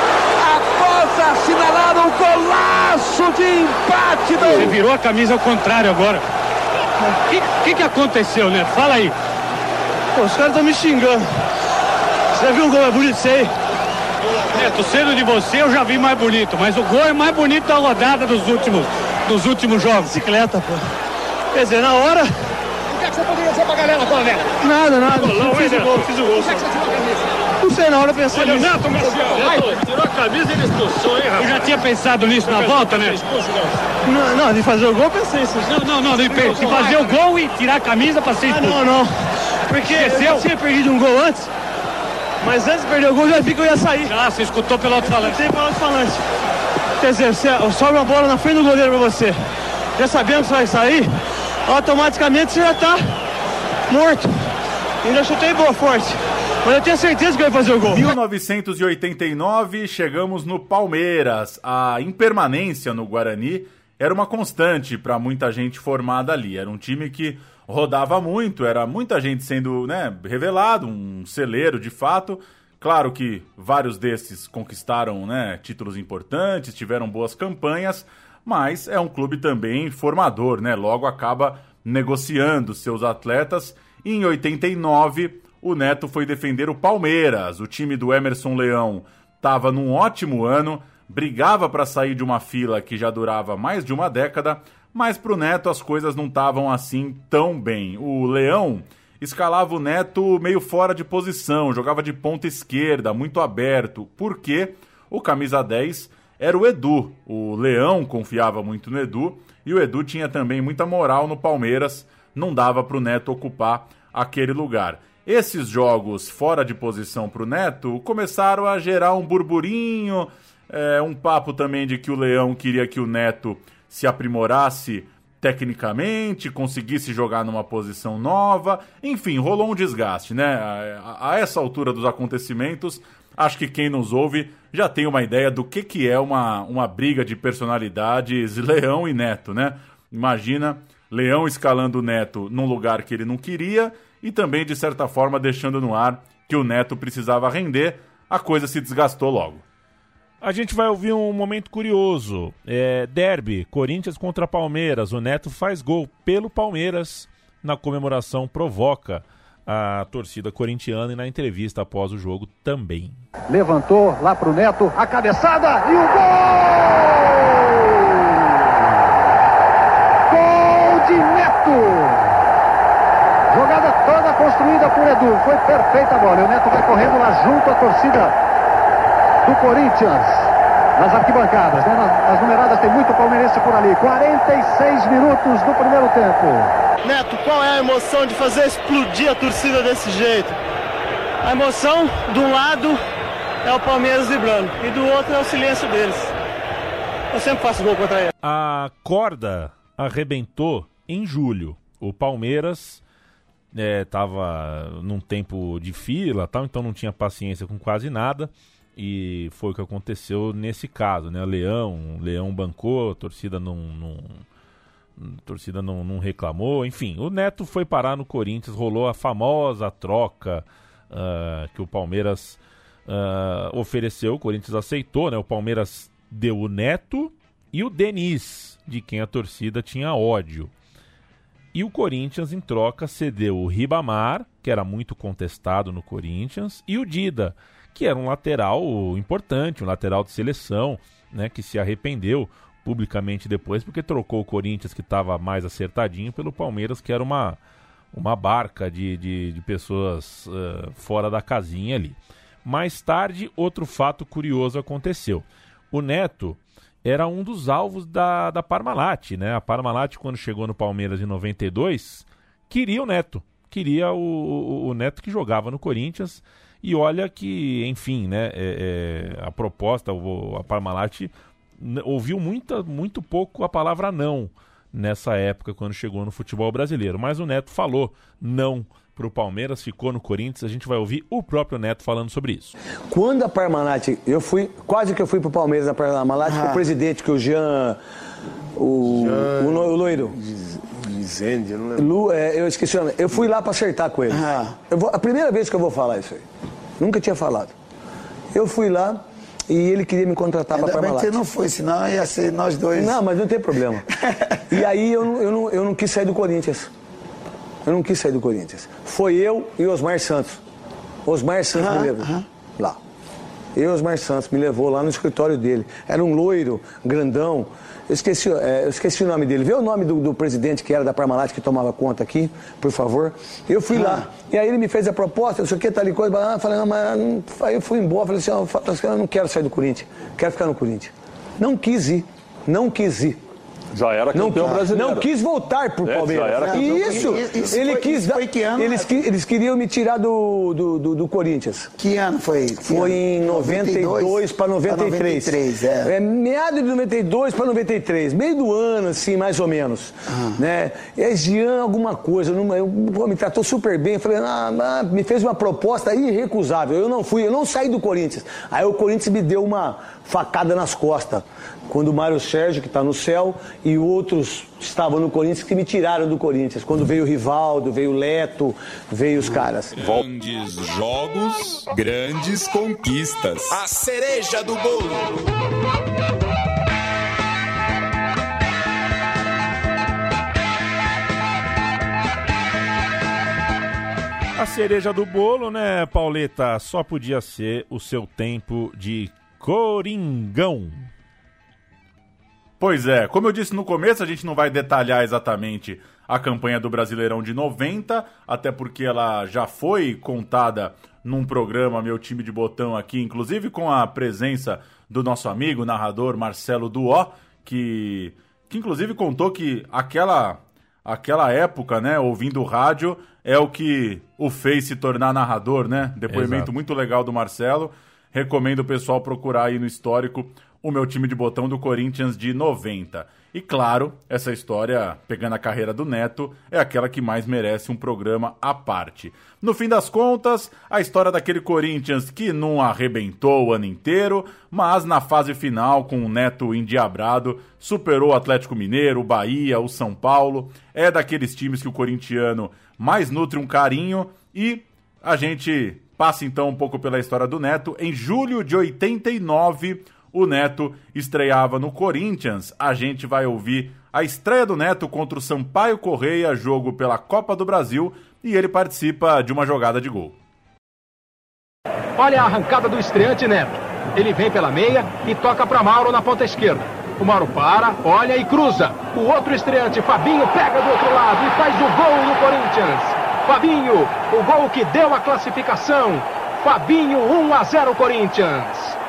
após assinalar um golaço de empate do Você virou a camisa ao contrário agora. O que, que, que aconteceu, Neto? Fala aí. Pô, os caras estão me xingando. Você viu um gol mais bonito isso aí? Neto, sendo de você eu já vi mais bonito, mas o gol é mais bonito da rodada dos últimos, dos últimos jogos. Bicicleta, pô. Quer dizer, na hora. O que, é que você poderia dizer pra galera? Nada, nada. Golão, fiz hein, o gol, fiz o gol. Por que, é que você tirou a camisa? Não sei, hora eu pensei Olha o nisso. Neto, Marcial. Tirou a camisa e ele expulsou, hein, Eu rapaz? já tinha pensado nisso na volta, né? Não. Não, não, de fazer o gol eu pensei isso. Não, não, não, de, de fazer o gol e tirar a camisa pra ser Ah, expulso. não, não. Porque Esqueceu? eu tinha perdido um gol antes. Mas antes de perder o gol, eu já vi que eu ia sair. Ah, você escutou pelo alto-falante. Tem para falante. Quer dizer, você sobra uma bola na frente do goleiro pra você. Já sabendo que você vai sair, automaticamente você já tá morto. Ainda chutei boa, forte. Mas eu tenho certeza que eu ia fazer o gol. 1989, chegamos no Palmeiras. A impermanência no Guarani era uma constante para muita gente formada ali. Era um time que rodava muito, era muita gente sendo né, revelado, um celeiro de fato. Claro que vários desses conquistaram né, títulos importantes, tiveram boas campanhas, mas é um clube também formador, né? Logo acaba negociando seus atletas. E em 89, o Neto foi defender o Palmeiras. O time do Emerson Leão estava num ótimo ano, brigava para sair de uma fila que já durava mais de uma década, mas para o Neto as coisas não estavam assim tão bem. O Leão escalava o Neto meio fora de posição, jogava de ponta esquerda, muito aberto, porque o camisa 10 era o Edu. O Leão confiava muito no Edu e o Edu tinha também muita moral no Palmeiras, não dava para o Neto ocupar aquele lugar. Esses jogos fora de posição para o Neto começaram a gerar um burburinho, é, um papo também de que o Leão queria que o Neto se aprimorasse tecnicamente, conseguisse jogar numa posição nova, enfim, rolou um desgaste, né? A, a essa altura dos acontecimentos, acho que quem nos ouve já tem uma ideia do que, que é uma, uma briga de personalidades Leão e Neto, né? Imagina Leão escalando o Neto num lugar que ele não queria e também, de certa forma, deixando no ar que o Neto precisava render, a coisa se desgastou logo. A gente vai ouvir um momento curioso. É, derby, Corinthians contra Palmeiras. O Neto faz gol pelo Palmeiras. Na comemoração, provoca a torcida corintiana e na entrevista após o jogo também. Levantou lá pro Neto, a cabeçada e o gol! Gol de Neto! Jogada toda construída por Edu. Foi perfeita a bola. E o Neto vai correndo lá junto à torcida do Corinthians. Nas arquibancadas, né? Nas numeradas tem muito palmeirense por ali. 46 minutos do primeiro tempo. Neto, qual é a emoção de fazer explodir a torcida desse jeito? A emoção, de um lado, é o Palmeiras vibrando, e do outro é o silêncio deles. Eu sempre faço gol contra eles. A corda arrebentou em julho. O Palmeiras estava num tempo de fila, tal, então não tinha paciência com quase nada. E foi o que aconteceu nesse caso, né? Leão, Leão bancou, a torcida não, não a torcida não, não, reclamou. Enfim, o Neto foi parar no Corinthians, rolou a famosa troca uh, que o Palmeiras uh, ofereceu, o Corinthians aceitou, né? O Palmeiras deu o Neto e o Denis, de quem a torcida tinha ódio. E o Corinthians, em troca, cedeu o Ribamar, que era muito contestado no Corinthians, e o Dida, que era um lateral importante, um lateral de seleção, né, que se arrependeu publicamente depois porque trocou o Corinthians, que estava mais acertadinho, pelo Palmeiras, que era uma, uma barca de, de, de pessoas uh, fora da casinha ali. Mais tarde, outro fato curioso aconteceu. O Neto era um dos alvos da, da Parmalat, né? A Parmalat, quando chegou no Palmeiras em 92, queria o Neto. Queria o, o, o Neto que jogava no Corinthians. E olha que, enfim, né? É, é, a proposta, a Parmalat ouviu muita, muito pouco a palavra não nessa época, quando chegou no futebol brasileiro. Mas o Neto falou não para o Palmeiras, ficou no Corinthians. A gente vai ouvir o próprio Neto falando sobre isso. Quando a Parmalat, eu fui, quase que eu fui para o Palmeiras na Parmalat, ah. com o presidente, que o Jean, o, Jean... o, o loiro. Lizende, eu não lembro. Lu, é, eu esqueci o nome. Eu fui lá para acertar com ele. Ah. Vou, a primeira vez que eu vou falar isso aí. Nunca tinha falado. Eu fui lá e ele queria me contratar para Parmalat. você não foi, senão ia ser nós dois. Não, mas não tem problema. e aí eu, eu, não, eu não quis sair do Corinthians. Eu não quis sair do Corinthians. Foi eu e Osmar Santos. Osmar Santos me levou lá. Eu e Osmar Santos me levou lá no escritório dele. Era um loiro, grandão. Eu esqueci, é, eu esqueci o nome dele. Vê o nome do, do, presidente que era da Parmalat que tomava conta aqui, por favor. Eu fui lá. E aí ele me fez a proposta, eu sei o que, tá ali coisa. Ah, falei, não, mas não... aí eu fui embora. Falei assim, eu não quero sair do Corinthians. Quero ficar no Corinthians. Não quis ir. Não quis ir. Já era campeão não, brasileiro. Não quis voltar pro é, Palmeiras. Já era campeão isso, isso ele foi, quis isso foi que ano? Eles, eles queriam me tirar do, do, do, do Corinthians. Que ano foi? Que foi em 92 para 93. 93 é. é. Meado de 92 para 93. Meio do ano, assim, mais ou menos. Ah. Né? Aí, Jean, alguma coisa, não, eu, pô, me tratou super bem. Falei, ah, ah, me fez uma proposta irrecusável. Eu não fui, eu não saí do Corinthians. Aí o Corinthians me deu uma facada nas costas quando o Mário Sérgio, que está no céu, e outros estavam no Corinthians que me tiraram do Corinthians. Quando veio o Rivaldo, veio o Leto, veio os caras. Grandes jogos, grandes conquistas. A cereja do bolo. A cereja do bolo, né, Pauleta? Só podia ser o seu tempo de Coringão. Pois é, como eu disse no começo, a gente não vai detalhar exatamente a campanha do Brasileirão de 90, até porque ela já foi contada num programa Meu Time de Botão aqui, inclusive com a presença do nosso amigo, narrador Marcelo Duó, que, que inclusive contou que aquela, aquela época, né, ouvindo rádio, é o que o fez se tornar narrador, né? Depoimento Exato. muito legal do Marcelo. Recomendo o pessoal procurar aí no histórico o meu time de botão do Corinthians de 90. E claro, essa história, pegando a carreira do Neto, é aquela que mais merece um programa à parte. No fim das contas, a história daquele Corinthians que não arrebentou o ano inteiro, mas na fase final, com o Neto endiabrado, superou o Atlético Mineiro, o Bahia, o São Paulo. É daqueles times que o corintiano mais nutre um carinho e a gente passa então um pouco pela história do Neto. Em julho de 89, o Neto estreava no Corinthians. A gente vai ouvir a estreia do Neto contra o Sampaio Correia, jogo pela Copa do Brasil, e ele participa de uma jogada de gol. Olha a arrancada do estreante Neto. Ele vem pela meia e toca para Mauro na ponta esquerda. O Mauro para, olha e cruza. O outro estreante, Fabinho, pega do outro lado e faz o gol do Corinthians. Fabinho, o gol que deu a classificação. Fabinho, 1 a 0 Corinthians.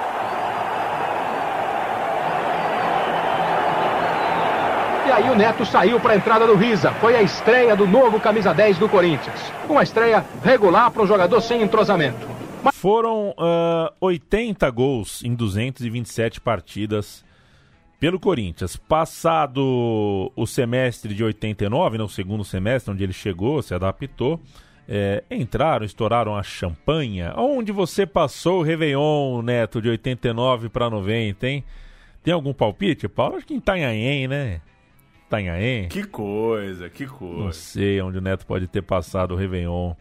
E aí o Neto saiu para a entrada do Risa. Foi a estreia do novo camisa 10 do Corinthians. Uma estreia regular para um jogador sem entrosamento. Mas... Foram uh, 80 gols em 227 partidas pelo Corinthians. Passado o semestre de 89, no né, segundo semestre, onde ele chegou, se adaptou, é, entraram, estouraram a champanha. Onde você passou o Réveillon, Neto, de 89 para 90, hein? Tem algum palpite, Paulo? Acho que em Itanhaém, né? Itanhaém. Que coisa, que coisa. Não sei onde o Neto pode ter passado o Réveillon.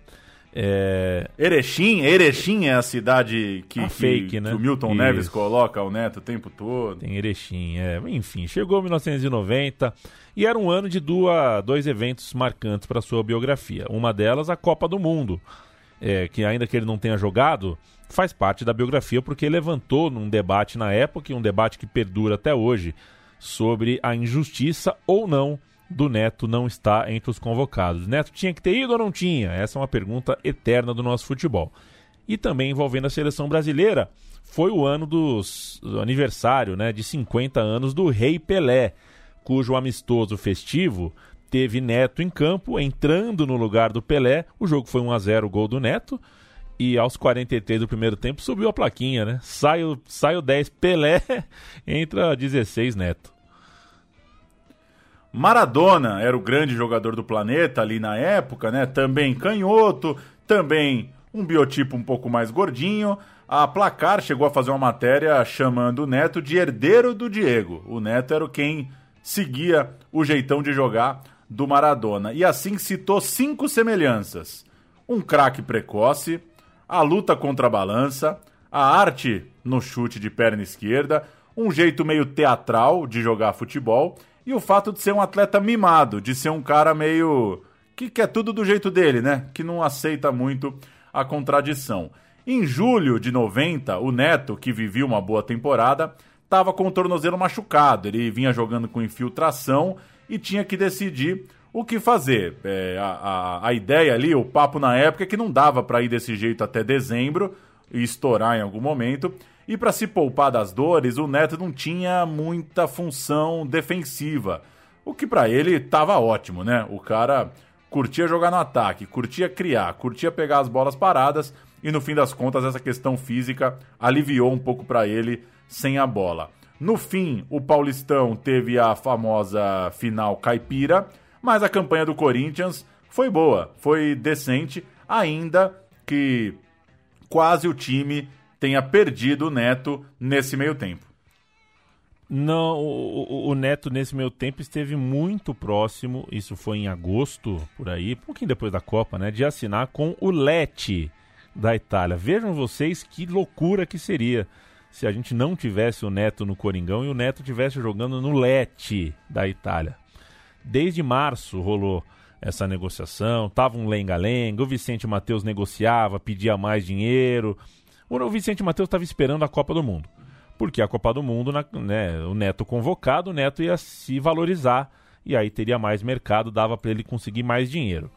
É... Erechim, Erechim é a cidade que, A que- fake, né? que o Milton Isso. Neves coloca o Neto o tempo todo. Tem Erechim, é. Enfim, chegou 1990 e era um ano de duas, dois eventos marcantes para sua biografia. Uma delas, a Copa do Mundo, é, que ainda que ele não tenha jogado, faz parte da biografia porque levantou num debate na época e um debate que perdura até hoje sobre a injustiça ou não do Neto não estar entre os convocados. Neto tinha que ter ido ou não tinha? Essa é uma pergunta eterna do nosso futebol. E também envolvendo a seleção brasileira, foi o ano dos, do aniversário né, de 50 anos do Rei Pelé, cujo amistoso festivo teve Neto em campo, entrando no lugar do Pelé. O jogo foi 1 a 0 o gol do Neto. E aos 43 do primeiro tempo subiu a plaquinha, né? Sai o, sai o 10 Pelé, entra 16 Neto. Maradona era o grande jogador do planeta ali na época, né? Também canhoto, também um biotipo um pouco mais gordinho. A Placar chegou a fazer uma matéria chamando o Neto de herdeiro do Diego. O Neto era quem seguia o jeitão de jogar do Maradona. E assim citou cinco semelhanças: um craque precoce, a luta contra a balança, a arte no chute de perna esquerda, um jeito meio teatral de jogar futebol e o fato de ser um atleta mimado, de ser um cara meio que quer tudo do jeito dele, né? Que não aceita muito a contradição. Em julho de 90, o Neto, que vivia uma boa temporada, estava com o tornozelo machucado. Ele vinha jogando com infiltração e tinha que decidir o que fazer. É, a, a, a ideia ali, o papo na época é que não dava para ir desse jeito até dezembro e estourar em algum momento. E para se poupar das dores, o Neto não tinha muita função defensiva. O que para ele tava ótimo, né? O cara curtia jogar no ataque, curtia criar, curtia pegar as bolas paradas e no fim das contas essa questão física aliviou um pouco para ele sem a bola. No fim, o Paulistão teve a famosa final caipira, mas a campanha do Corinthians foi boa, foi decente, ainda que quase o time tenha perdido o Neto nesse meio tempo. Não, o, o- Neto nesse meio tempo esteve muito próximo, isso foi em agosto, por aí, um pouquinho depois da Copa, né, de assinar com o Lecce da Itália. Vejam vocês que loucura que seria se a gente não tivesse o Neto no Coringão e o Neto tivesse jogando no Lecce da Itália. Desde março rolou essa negociação, tava um lenga-lenga, o Vicente Matheus negociava, pedia mais dinheiro. O Vicente Matheus estava esperando a Copa do Mundo. Porque a Copa do Mundo, na- né, o Neto convocado, o Neto ia se valorizar e aí teria mais mercado, dava para ele conseguir mais dinheiro.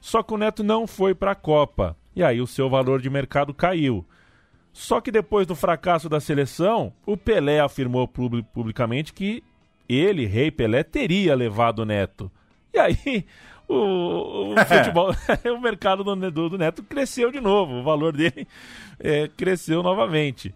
Só que o Neto não foi para a Copa e aí o seu valor de mercado caiu. Só que depois do fracasso da seleção, o Pelé afirmou publi- publicamente que ele, Rei Pelé, teria levado o Neto. E aí o, o futebol, o mercado do, do- do Neto cresceu de novo, o valor dele é, cresceu novamente.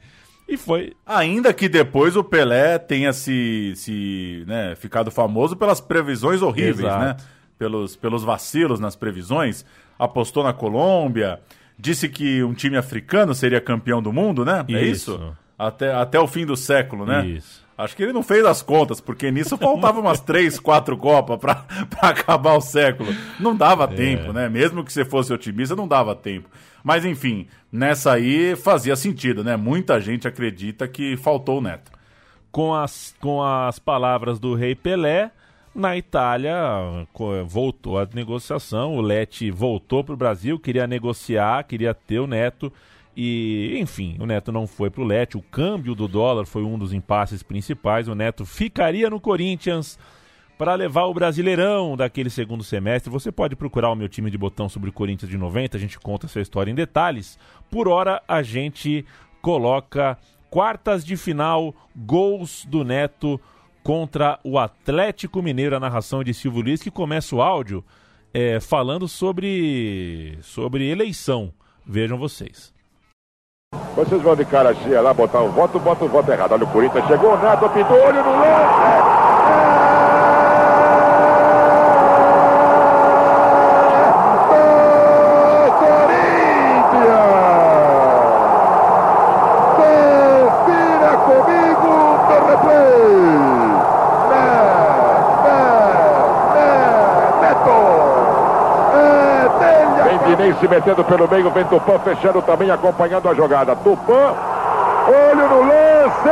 E foi. Ainda que depois o Pelé tenha se, se né, ficado famoso pelas previsões horríveis, Exato. né? Pelos, pelos vacilos nas previsões. Apostou na Colômbia, disse que um time africano seria campeão do mundo, né? É Isso. isso? Até, até o fim do século, né? Isso. Acho que ele não fez as contas, porque nisso faltava umas três, quatro Copas pra acabar o século. Não dava tempo, né? Mesmo que você fosse otimista, não dava tempo. Mas enfim, nessa aí fazia sentido, né? Muita gente acredita que faltou o Neto. com as, com as palavras do rei Pelé, na Itália voltou a negociação, o Lete voltou para o Brasil, queria negociar, queria ter o Neto, e enfim, o Neto não foi para o Lete, o câmbio do dólar foi um dos impasses principais, o Neto ficaria no Corinthians para levar o Brasileirão daquele segundo semestre. Você pode procurar o meu time de botão sobre o Corinthians de 90, a gente conta essa história em detalhes. Por hora, a gente coloca quartas de final, gols do Neto contra o Atlético Mineiro, a narração de Silvio Luiz, que começa o áudio é, falando sobre, sobre eleição. Vejam vocês. Vocês vão de cara cheia lá botar o voto, bota o voto errado. Olha o Corinthians, chegou o Neto, pintou olho no lance. Confira comigo no replay. Né, né, né, Neto. É dele a Rodinei se metendo pelo meio, vem Tupã fechando também, acompanhando a jogada. Tupã, olho no lance.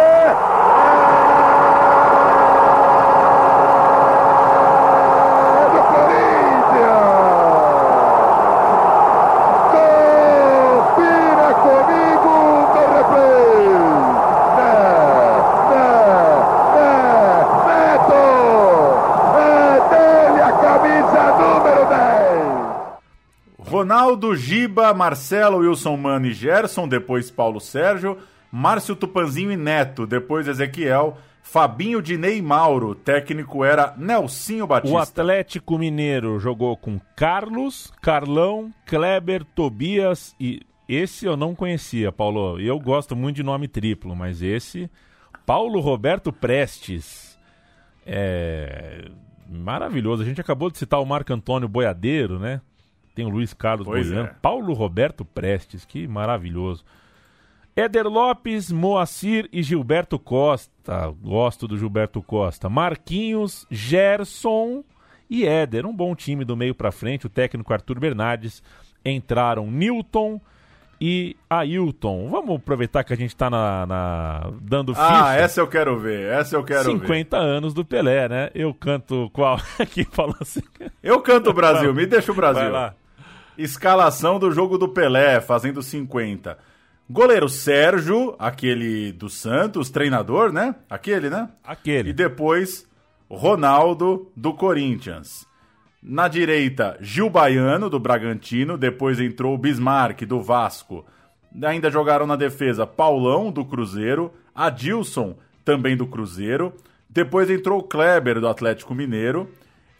É do Corinthians! Confira comigo no replay! Né, né, né, Neto! É dele a camisa número 10! Ronaldo, Giba, Marcelo, Wilson Mano e Gerson, depois Paulo Sérgio, Márcio Tupanzinho e Neto, depois Ezequiel, Fabinho, Dinei e Mauro, técnico era Nelsinho Batista. O Atlético Mineiro jogou com Carlos, Carlão, Kleber, Tobias e esse eu não conhecia, Paulo. Eu gosto muito de nome triplo, mas esse Paulo Roberto Prestes. É maravilhoso. A gente acabou de citar o Marco Antônio Boiadeiro, né? Tem o Luiz Carlos Pois Boiano. é. Paulo Roberto Prestes, que maravilhoso. Éder Lopes, Moacir e Gilberto Costa. Gosto do Gilberto Costa. Marquinhos, Gerson e Éder. Um bom time do meio pra frente. O técnico Arthur Bernardes. Entraram Newton e Ailton. Vamos aproveitar que a gente tá na, na- dando ficha. Ah, essa eu quero ver, essa eu quero ver. 50 anos do Pelé, né? Eu canto qual? Aqui falou assim. Eu canto o Brasil, me deixa o Brasil. Vai lá. Escalação do jogo do Pelé, fazendo 50. Goleiro Sérgio, aquele do Santos, treinador, né? Aquele, né? Aquele. E depois Ronaldo do Corinthians. Na direita, Gil Baiano do Bragantino, depois entrou o Bismarck do Vasco. Ainda jogaram na defesa Paulão do Cruzeiro, Adilson também do Cruzeiro, depois entrou o Kleber do Atlético Mineiro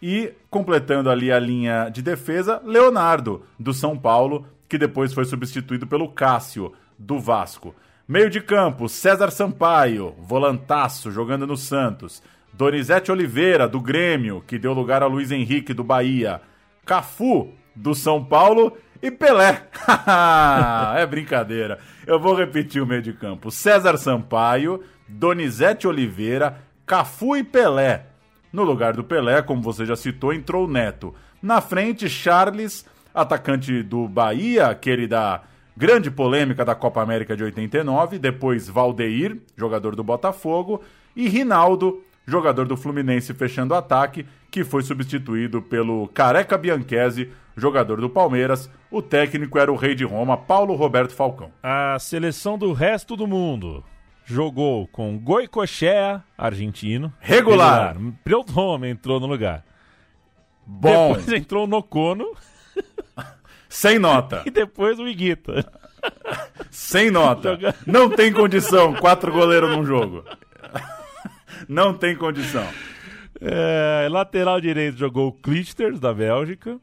e completando ali a linha de defesa, Leonardo do São Paulo, que depois foi substituído pelo Cássio do Vasco. Meio de campo, César Sampaio, volantaço, jogando no Santos. Donizete Oliveira, do Grêmio, que deu lugar a Luiz Henrique, do Bahia. Cafu, do São Paulo. E Pelé. é brincadeira. Eu vou repetir o meio de campo. César Sampaio, Donizete Oliveira, Cafu e Pelé. No lugar do Pelé, como você já citou, entrou o Neto. Na frente, Charles, atacante do Bahia, aquele da grande polêmica da Copa América de 89. Depois, Valdeir, jogador do Botafogo. E Rinaldo, jogador do Fluminense, fechando o ataque, que foi substituído pelo Careca Bianchese, jogador do Palmeiras. O técnico era o rei de Roma, Paulo Roberto Falcão. A seleção do resto do mundo jogou com Goicoechea, argentino. Regular. Preutome entrou no lugar. Bom. Depois entrou o Nocono. Sem nota. E depois o Iguita. Sem nota. Não tem condição, quatro goleiros num jogo. Não tem condição. É, lateral direito jogou o Clijsters, da Bélgica.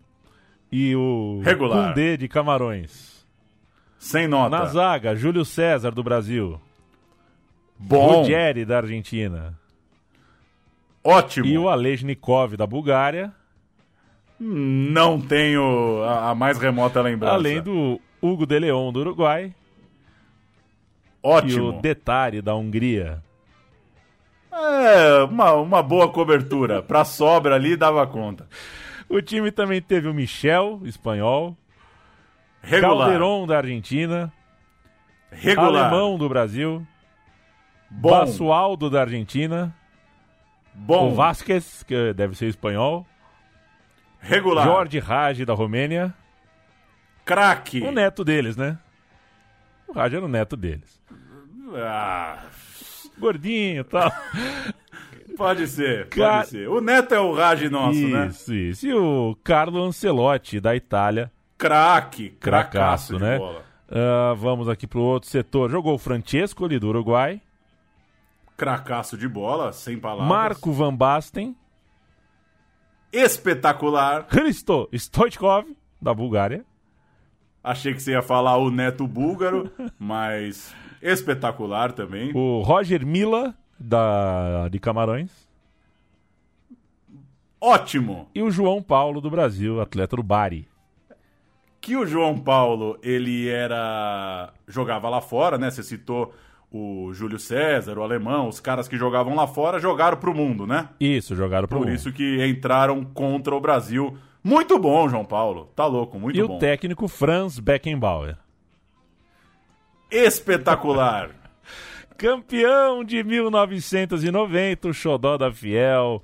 E o Regular. De Camarões. Sem nota. Na zaga, Júlio César, do Brasil. Bom. Ruggeri, da Argentina. Ótimo. E o Alejnikov, da Bulgária. Não tenho a, a mais remota lembrança. Além do Hugo de Leon, do Uruguai. Ótimo. E o Detari, da Hungria. É, uma, uma boa cobertura. Pra sobra ali, dava conta. O time também teve o Michel, espanhol. Regular. Calderon, da Argentina. Regular. Alemão, do Brasil. Bom. Basualdo, da Argentina. Bom. O Vasquez, que deve ser espanhol. Regular. Jorge Raj, da Romênia. Craque. O neto deles, né? O Raj era o neto deles. Ah, Gordinho e tal. pode ser, pode Ca- ser. O Neto é o Raj nosso, né? isso, isso. E o Carlo Ancelotti, da Itália. Craque. Cracaço, né? Ah, vamos aqui pro outro setor. Jogou o Francesco ali do Uruguai. Cracaço de bola, sem palavras. Marco Van Basten. Espetacular. Hristo Stoichkov, da Bulgária. Achei que você ia falar o Neto Búlgaro, mas espetacular também. O Roger Mila, da, de Camarões. Ótimo. E o João Paulo, do Brasil, atleta do Bari. Que o João Paulo, ele era. jogava lá fora, né? Você citou o Júlio César, o alemão, os caras que jogavam lá fora, jogaram pro mundo, né? Isso, jogaram pro Por mundo. isso que entraram contra o Brasil. Muito bom, João Paulo. Tá louco, muito e bom. o técnico Franz Beckenbauer. Espetacular. Campeão de 1990, o xodó da Fiel,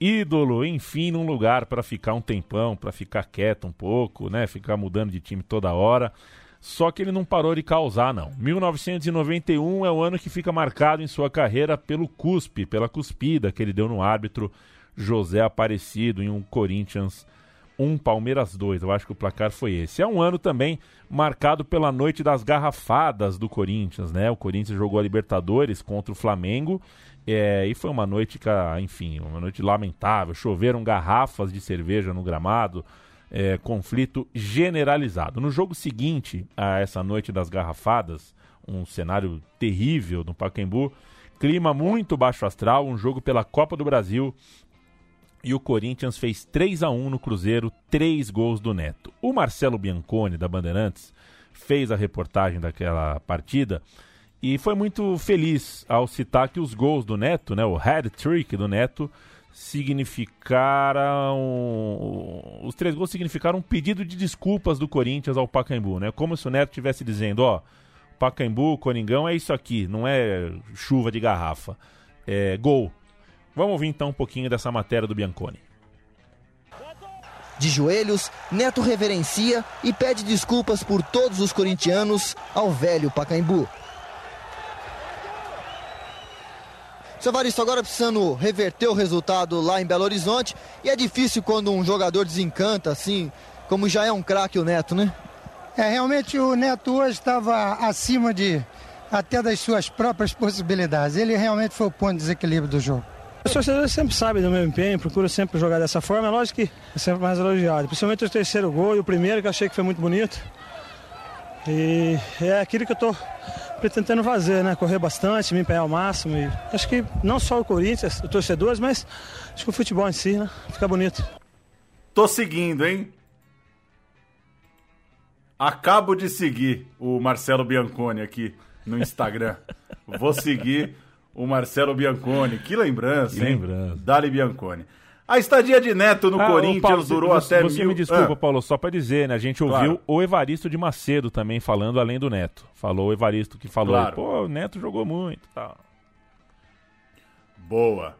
ídolo, enfim, num lugar para ficar um tempão, para ficar quieto um pouco, né? Ficar mudando de time toda hora. Só que ele não parou de causar, não. 1991 é o ano que fica marcado em sua carreira pelo cuspe, pela cuspida que ele deu no árbitro José Aparecido em um Corinthians 1 Palmeiras 2. Eu acho que o placar foi esse. É um ano também marcado pela noite das garrafadas do Corinthians, né? O Corinthians jogou a Libertadores contra o Flamengo é, e foi uma noite, enfim, uma noite lamentável. Choveram garrafas de cerveja no gramado. É, conflito generalizado. No jogo seguinte a essa noite das garrafadas, um cenário terrível no Pacaembu, clima muito baixo astral, um jogo pela Copa do Brasil e o Corinthians fez 3 a 1 no Cruzeiro, três gols do Neto. O Marcelo Bianconi da Bandeirantes fez a reportagem daquela partida e foi muito feliz ao citar que os gols do Neto, né, o hat trick do Neto, significaram. Os três gols significaram um pedido de desculpas do Corinthians ao Pacaembu, né? Como se o Neto estivesse dizendo: ó, Pacaembu, Coringão é isso aqui, não é chuva de garrafa. É gol. Vamos ouvir então um pouquinho dessa matéria do Bianconi. De joelhos, Neto reverencia e pede desculpas por todos os corintianos ao velho Pacaembu. Seu Evaristo, agora precisando reverter o resultado lá em Belo Horizonte. E é difícil quando um jogador desencanta, assim, como já é um craque o Neto, né? É, realmente o Neto hoje estava acima de até das suas próprias possibilidades. Ele realmente foi o ponto de desequilíbrio do jogo. Os torcedores sempre sabem do meu empenho, procuro sempre jogar dessa forma. É lógico que é sempre mais elogiado. Principalmente o terceiro gol e o primeiro, que eu achei que foi muito bonito. E é aquilo que eu estou pretendendo fazer, né? Correr bastante, me empenhar ao máximo. E acho que não só o Corinthians, os torcedores, mas acho que o futebol em si, né? Fica bonito. Tô seguindo, hein? Acabo de seguir o Marcelo Bianconi aqui no Instagram. Vou seguir o Marcelo Bianconi. Que lembrança, Que hein? lembrança. Dali Bianconi. A estadia de Neto no Ah, Corinthians Paulo, durou você, até Você mil... me desculpa, Ah, Paulo, só pra dizer, né? A gente ouviu Claro. o Evaristo de Macedo também falando além do Neto. Falou o Evaristo que falou, Claro. pô, o Neto jogou muito tal. Boa.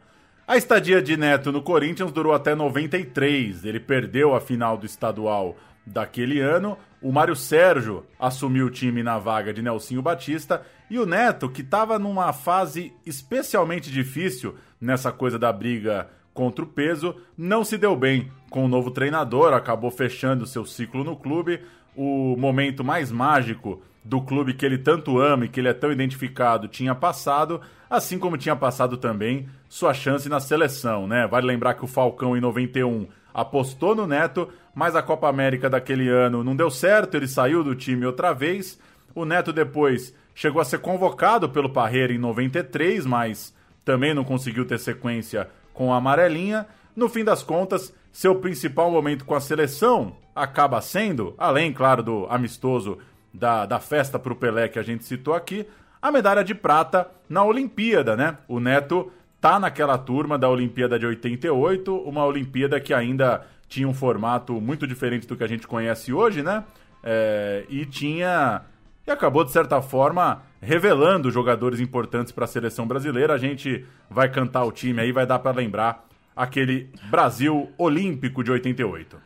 A estadia de Neto no Corinthians durou até 93. Ele perdeu a final do estadual daquele ano. O Mário Sérgio assumiu o time na vaga de Nelsinho Batista. E o Neto, que estava numa fase especialmente difícil nessa coisa da briga contra o peso, não se deu bem com o novo treinador, acabou fechando seu ciclo no clube. O momento mais mágico do clube que ele tanto ama e que ele é tão identificado tinha passado, assim como tinha passado também sua chance na seleção, né? Vale lembrar que o Falcão em 91 apostou no Neto, mas a Copa América daquele ano não deu certo, ele saiu do time outra vez. O Neto depois chegou a ser convocado pelo Parreira em 93, mas também não conseguiu ter sequência com a amarelinha. No fim das contas, seu principal momento com a seleção acaba sendo, além, claro, do amistoso da, da festa pro Pelé que a gente citou aqui, a medalha de prata na Olimpíada, né? O Neto tá naquela turma da Olimpíada de 88, uma Olimpíada que ainda tinha um formato muito diferente do que a gente conhece hoje, né? É, e tinha. E acabou, de certa forma, revelando jogadores importantes para a seleção brasileira. A gente vai cantar o time aí, vai dar para lembrar aquele Brasil Olímpico de 88.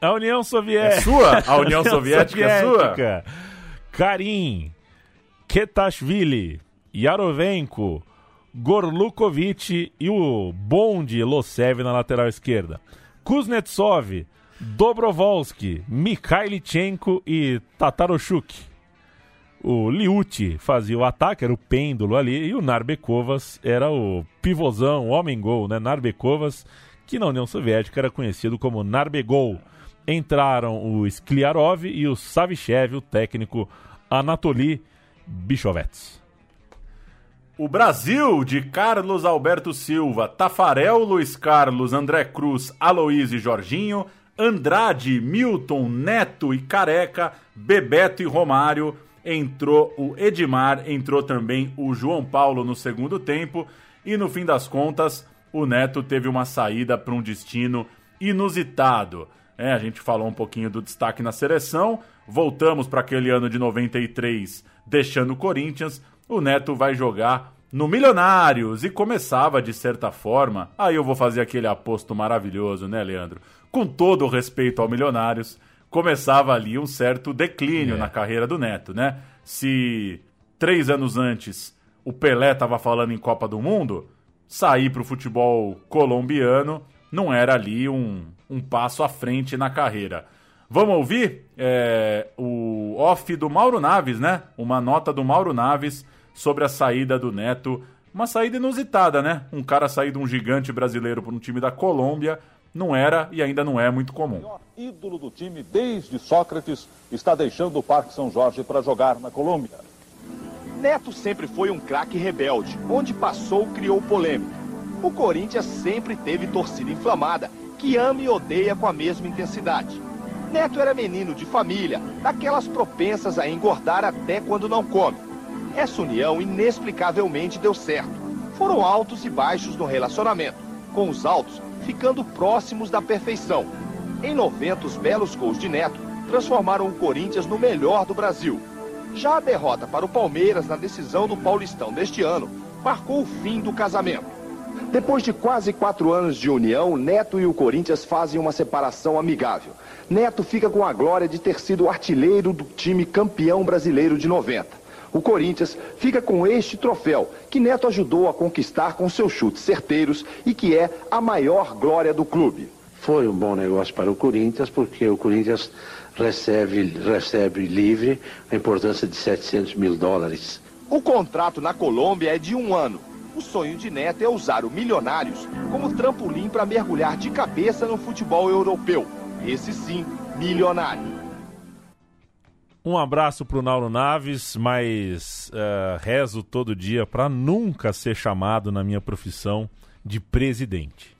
A União Soviética. É sua? A União Soviética é sua? Karim, Ketashvili, Yarovenko, Gorlukovic e o bonde Losev na lateral esquerda. Kuznetsov, Dobrovolski, Mikhailichenko e Tataroshuk. O Liuti fazia o ataque, era o pêndulo ali, e o Narbekovas era o pivôzão, o homem-gol, né? Narbekovas, que na União Soviética era conhecido como Narbegol. Entraram o Skliarov e o Savichev, o técnico Anatoly Bichovets. O Brasil de Carlos Alberto Silva, Tafarel, Luiz Carlos, André Cruz, Aloysio e Jorginho, Andrade, Milton, Neto e Careca, Bebeto e Romário entrou o Edmar, entrou também o João Paulo no segundo tempo e no fim das contas o Neto teve uma saída para um destino inusitado. É, a gente falou um pouquinho do destaque na seleção, voltamos para aquele ano de 93, deixando o Corinthians. O Neto vai jogar no Milionários e começava de certa forma. Aí eu vou fazer aquele aposto maravilhoso, né, Leandro? Com todo o respeito ao Milionários, começava ali um certo declínio É. na carreira do Neto, né? Se três anos antes o Pelé estava falando em Copa do Mundo, sair para o futebol colombiano não era ali um, um passo à frente na carreira. Vamos ouvir é, o off do Mauro Naves, né? Uma nota do Mauro Naves sobre a saída do Neto. Uma saída inusitada, né? Um cara sair de um gigante brasileiro para um time da Colômbia não era e ainda não é muito comum. ídolo do time desde Sócrates, está deixando o Parque São Jorge para jogar na Colômbia. Neto sempre foi um craque rebelde. Onde passou, criou polêmica. O Corinthians sempre teve torcida inflamada, que ama e odeia com a mesma intensidade. Neto era menino de família, daquelas propensas a engordar até quando não come. Essa união inexplicavelmente deu certo. Foram altos e baixos no relacionamento, com os altos ficando próximos da perfeição. Em 90, os belos gols de Neto transformaram o Corinthians no melhor do Brasil. Já a derrota para o Palmeiras na decisão do Paulistão deste ano marcou o fim do casamento. Depois de quase quatro anos de união, Neto e o Corinthians fazem uma separação amigável. Neto fica com a glória de ter sido artilheiro do time campeão brasileiro de 90. O Corinthians fica com este troféu, que Neto ajudou a conquistar com seus chutes certeiros e que é a maior glória do clube. Foi um bom negócio para o Corinthians, porque o Corinthians recebe, recebe livre a importância de 700 mil dólares. O contrato na Colômbia é de um ano. O sonho de Neto é usar o Milionários como trampolim para mergulhar de cabeça no futebol europeu. Esse sim, milionário. Um abraço pro Nauro Naves, mas eh, rezo todo dia para nunca ser chamado na minha profissão de presidente.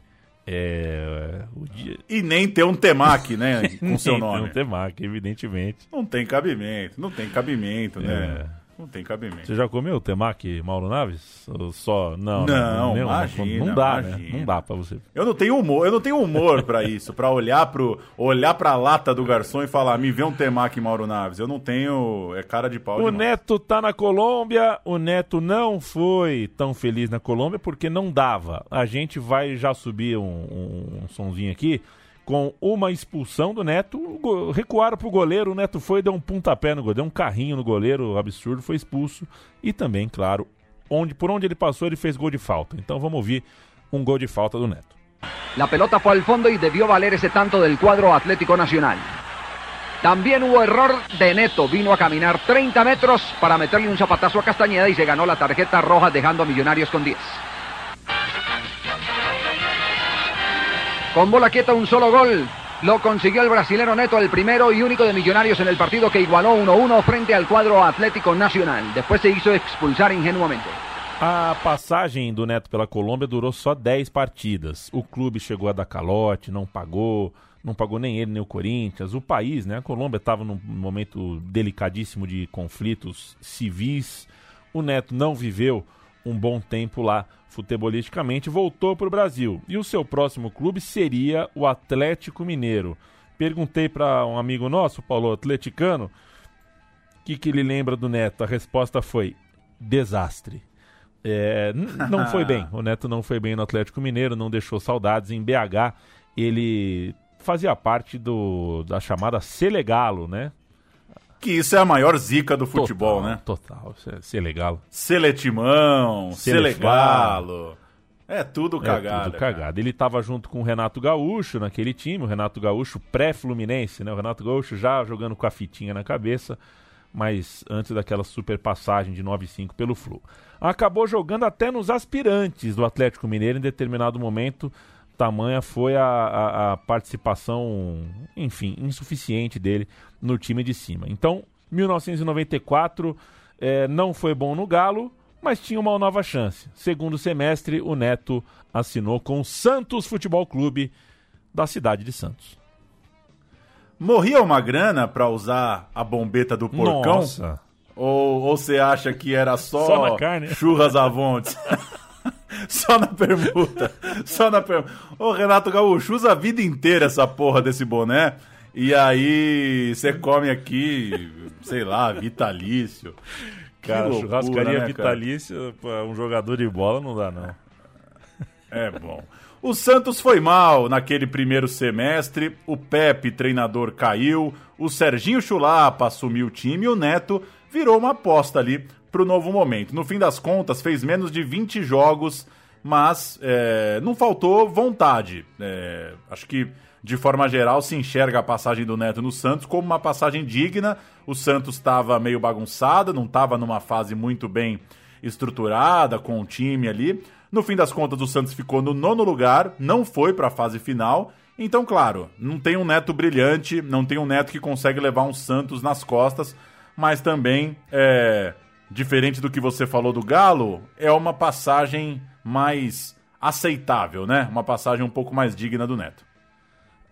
É, o dia... E nem ter um temaki, né? Com seu Nem nome. ter um temaki, evidentemente. Não tem cabimento, não tem cabimento, né? É. Não tem cabimento. Você já comeu temaki, Mauro Naves? Ou só não? Não, né? imagina, não dá, né? Não dá para você. Eu não tenho humor, eu não tenho humor pra isso, pra olhar pro olhar para lata do garçom e falar: "Me vê um temaki Mauro Naves". Eu não tenho, é cara de pau O demais. Neto tá na Colômbia, o Neto não foi tão feliz na Colômbia porque não dava. A gente vai já subir um, um, um sonzinho aqui com uma expulsão do Neto, o recuaram pro goleiro, o Neto foi, deu um pontapé no goleiro, deu um carrinho no goleiro, absurdo, foi expulso. E também, claro, onde, por onde ele passou, ele fez gol de falta. Então vamos ouvir um gol de falta do Neto. La pelota fue al fondo y debió valer ese tanto del cuadro Atlético Nacional. También hubo error de Neto, vino a caminar 30 metros para meterle un zapatazo a Castañeda y se ganó la tarjeta roja dejando a Millonarios con 10. Con bola quieta un solo gol. Lo consiguió el brasilero Neto, el primero y único de Millonarios en el partido que igualó 1-1 frente al cuadro Atlético Nacional. Después se hizo expulsar ingenuamente. A passagem do Neto pela Colômbia durou só 10 partidas. O clube chegou a dar calote, não pagou, não pagou nem ele nem o Corinthians. O país, né? A Colômbia estava num momento delicadíssimo de conflitos civis. O Neto não viveu um bom tempo lá futebolisticamente, voltou para o Brasil. E o seu próximo clube seria o Atlético Mineiro. Perguntei para um amigo nosso, Paulo Atleticano, o que, que ele lembra do Neto. A resposta foi desastre. É, não foi bem. O Neto não foi bem no Atlético Mineiro, não deixou saudades. Em BH, ele fazia parte do, da chamada Selegalo, né? Que isso é a maior zica do futebol, Total, né? Total, é Selegalo. Seletimão. Selegalo. É tudo É cagada. tudo cagado. Ele estava junto com o Renato Gaúcho naquele time, o Renato Gaúcho pré-Fluminense, né? O Renato Gaúcho já jogando com a fitinha na cabeça, mas antes daquela super passagem de 9-5 pelo Flu. Acabou jogando até nos aspirantes do Atlético Mineiro em determinado momento. Tamanha foi a, a- a participação, enfim, insuficiente dele no time de cima. Então, 1994 eh, não foi bom no Galo, mas tinha uma nova chance. Segundo semestre, o Neto assinou com o Santos Futebol Clube da cidade de Santos. Morria uma grana pra usar a bombeta do porcão? Nossa. Ou, ou você acha que era só, Só churras avontes? só na permuta. Só na permuta. Ô, Renato Gaúcho, usa a vida inteira essa porra desse boné. E aí você come aqui, sei lá, vitalício. Cara, loucura, churrascaria né, cara? vitalícia pra um jogador de bola não dá, não. É bom. O Santos foi mal naquele primeiro semestre. O Pepe, treinador, caiu. O Serginho Chulapa assumiu o time e o Neto virou uma aposta ali pro novo momento. No fim das contas, fez menos de 20 jogos, mas é, não faltou vontade. É, acho que, de forma geral, se enxerga a passagem do Neto no Santos como uma passagem digna. O Santos estava meio bagunçado, não estava numa fase muito bem estruturada, com o time ali. No fim das contas, o Santos ficou no nono lugar, não foi para a fase final. Então, claro, não tem um neto brilhante, não tem um neto que consegue levar um Santos nas costas, mas também, é, diferente do que você falou do Galo, é uma passagem mais aceitável, né? Uma passagem um pouco mais digna do Neto.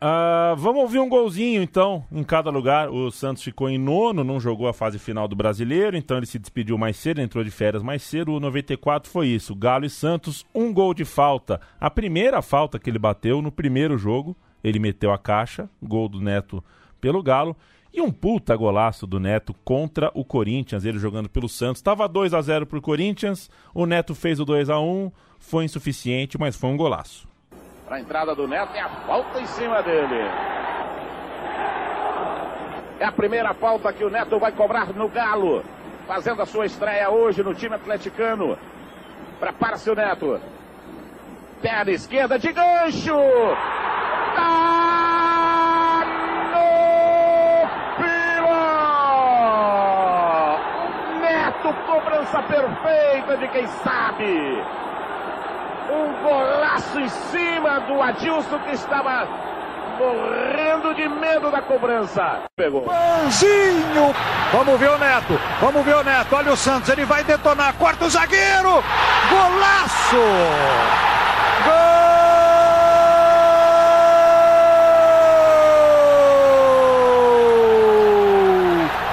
Ah, vamos ouvir um golzinho, então, em cada lugar. O Santos ficou em nono, não jogou a fase final do Brasileiro, então ele se despediu mais cedo, entrou de férias mais cedo. O 94 foi isso: Galo e Santos, um gol de falta. A primeira falta que ele bateu no primeiro jogo, ele meteu a caixa, gol do Neto pelo Galo. E um puta golaço do Neto contra o Corinthians, ele jogando pelo Santos. Tava 2 a 0 pro Corinthians, o Neto fez o 2 a 1 foi insuficiente, mas foi um golaço. Para a entrada do Neto e a falta em cima dele. É a primeira falta que o Neto vai cobrar no Galo. Fazendo a sua estreia hoje no time atleticano. Prepara-se o Neto. Perna esquerda de gancho. Tá no pilão. Neto, cobrança perfeita de quem sabe. Um golaço em cima do Adilson que estava morrendo de medo da cobrança. Pegou. Panzinho! Vamos ver o Neto, vamos ver o Neto. Olha o Santos, ele vai detonar. Corta o zagueiro! Golaço! Gol!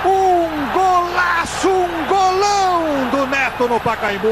Um golaço, um golão do Neto no Pacaembu.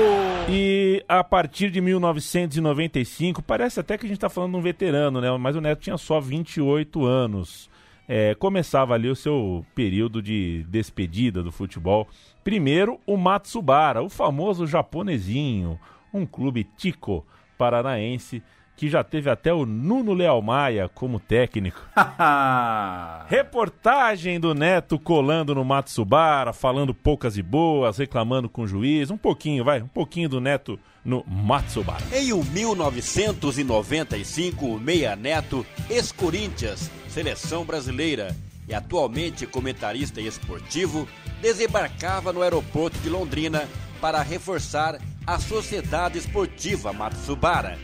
E a partir de 1995, parece até que a gente está falando de um veterano, né? Mas o Neto tinha só 28 anos. É, começava ali o seu período de despedida do futebol. Primeiro, o Matsubara, o famoso japonesinho, um clube tico paranaense que já teve até o Nuno Leal Maia como técnico. Reportagem do Neto colando no Matsubara, falando poucas e boas, reclamando com o juiz. Um pouquinho, vai, um pouquinho do Neto no Matsubara. Em 1995, o Meia Neto, ex-Corinthians, seleção brasileira e atualmente comentarista esportivo, desembarcava no aeroporto de Londrina para reforçar a Sociedade Esportiva Matsubara.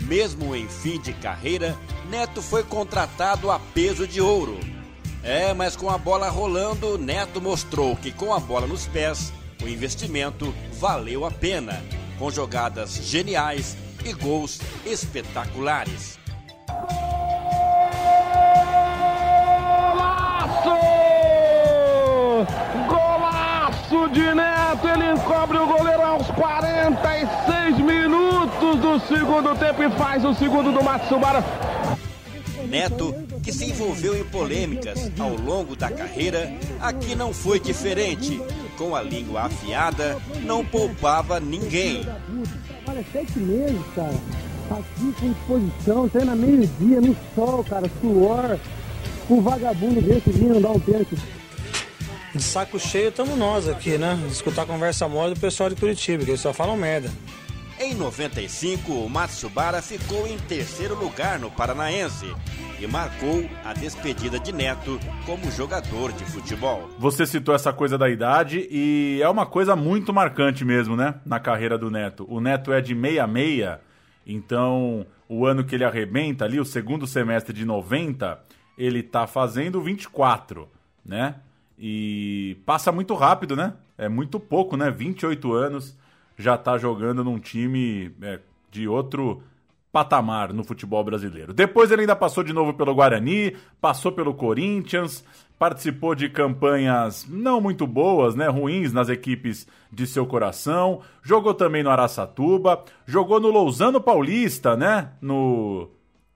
Mesmo em fim de carreira, Neto foi contratado a peso de ouro. É, mas com a bola rolando, Neto mostrou que com a bola nos pés, o investimento valeu a pena, com jogadas geniais e gols espetaculares. Golaço de Neto, ele encobre o goleiro aos 46 minutos do segundo tempo e faz o segundo do Matsubara. Neto, que se envolveu em polêmicas ao longo da carreira, aqui não foi diferente. Com a língua afiada, não poupava ninguém. Olha, sete meses, cara. Aqui com disposição, treina meio-dia, no sol, cara, suor. Um vagabundo desse vindo dar um pênalti. De saco cheio estamos nós aqui, né? Escutar conversa mole do pessoal de Curitiba, que eles só falam merda. Em 95, o Matsubara ficou em terceiro lugar no Paranaense e marcou a despedida de Neto como jogador de futebol. Você citou essa coisa da idade e é uma coisa muito marcante mesmo, né? Na carreira do Neto. O Neto é de 66, então o ano que ele arrebenta ali, o segundo semestre de 90, ele tá fazendo 24, né? E passa muito rápido, né? É muito pouco, né? 28 anos já tá jogando num time é, de outro patamar no futebol brasileiro. Depois ele ainda passou de novo pelo Guarani, passou pelo Corinthians, participou de campanhas não muito boas, né, ruins nas equipes de seu coração, jogou também no Araçatuba, jogou no Lousano Paulista, né, no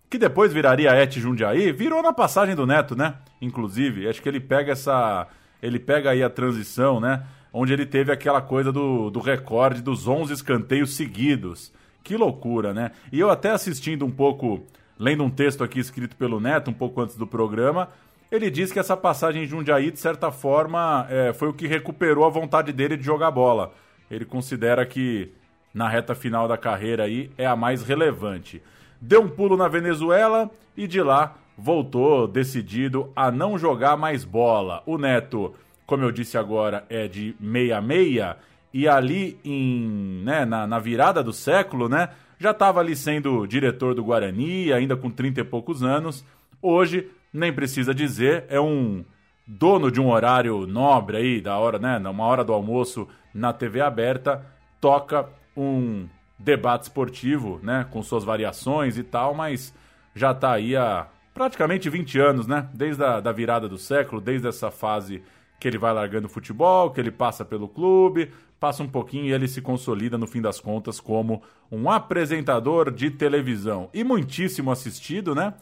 que depois viraria Et Jundiaí, virou na passagem do Neto, né? Inclusive, acho que ele pega essa ele pega aí a transição, né? Onde ele teve aquela coisa do, do recorde dos 11 escanteios seguidos. Que loucura, né? E eu até assistindo um pouco, lendo um texto aqui escrito pelo Neto, um pouco antes do programa, ele diz que essa passagem em Jundiaí, de certa forma, é, foi o que recuperou a vontade dele de jogar bola. Ele considera que na reta final da carreira aí é a mais relevante. Deu um pulo na Venezuela e de lá voltou decidido a não jogar mais bola. O Neto, como eu disse agora, é de 66 e ali em, né, na, na virada do século, né, já estava ali sendo diretor do Guarani, ainda com 30 e poucos anos. Hoje, nem precisa dizer, é um dono de um horário nobre aí, da hora, né, uma hora do almoço na TV aberta, toca um debate esportivo, né, com suas variações e tal, mas já está aí há praticamente 20 anos, né, desde a da virada do século, desde essa fase que ele vai largando o futebol, que ele passa pelo clube, passa um pouquinho e ele se consolida no fim das contas como um apresentador de televisão e muitíssimo assistido, né?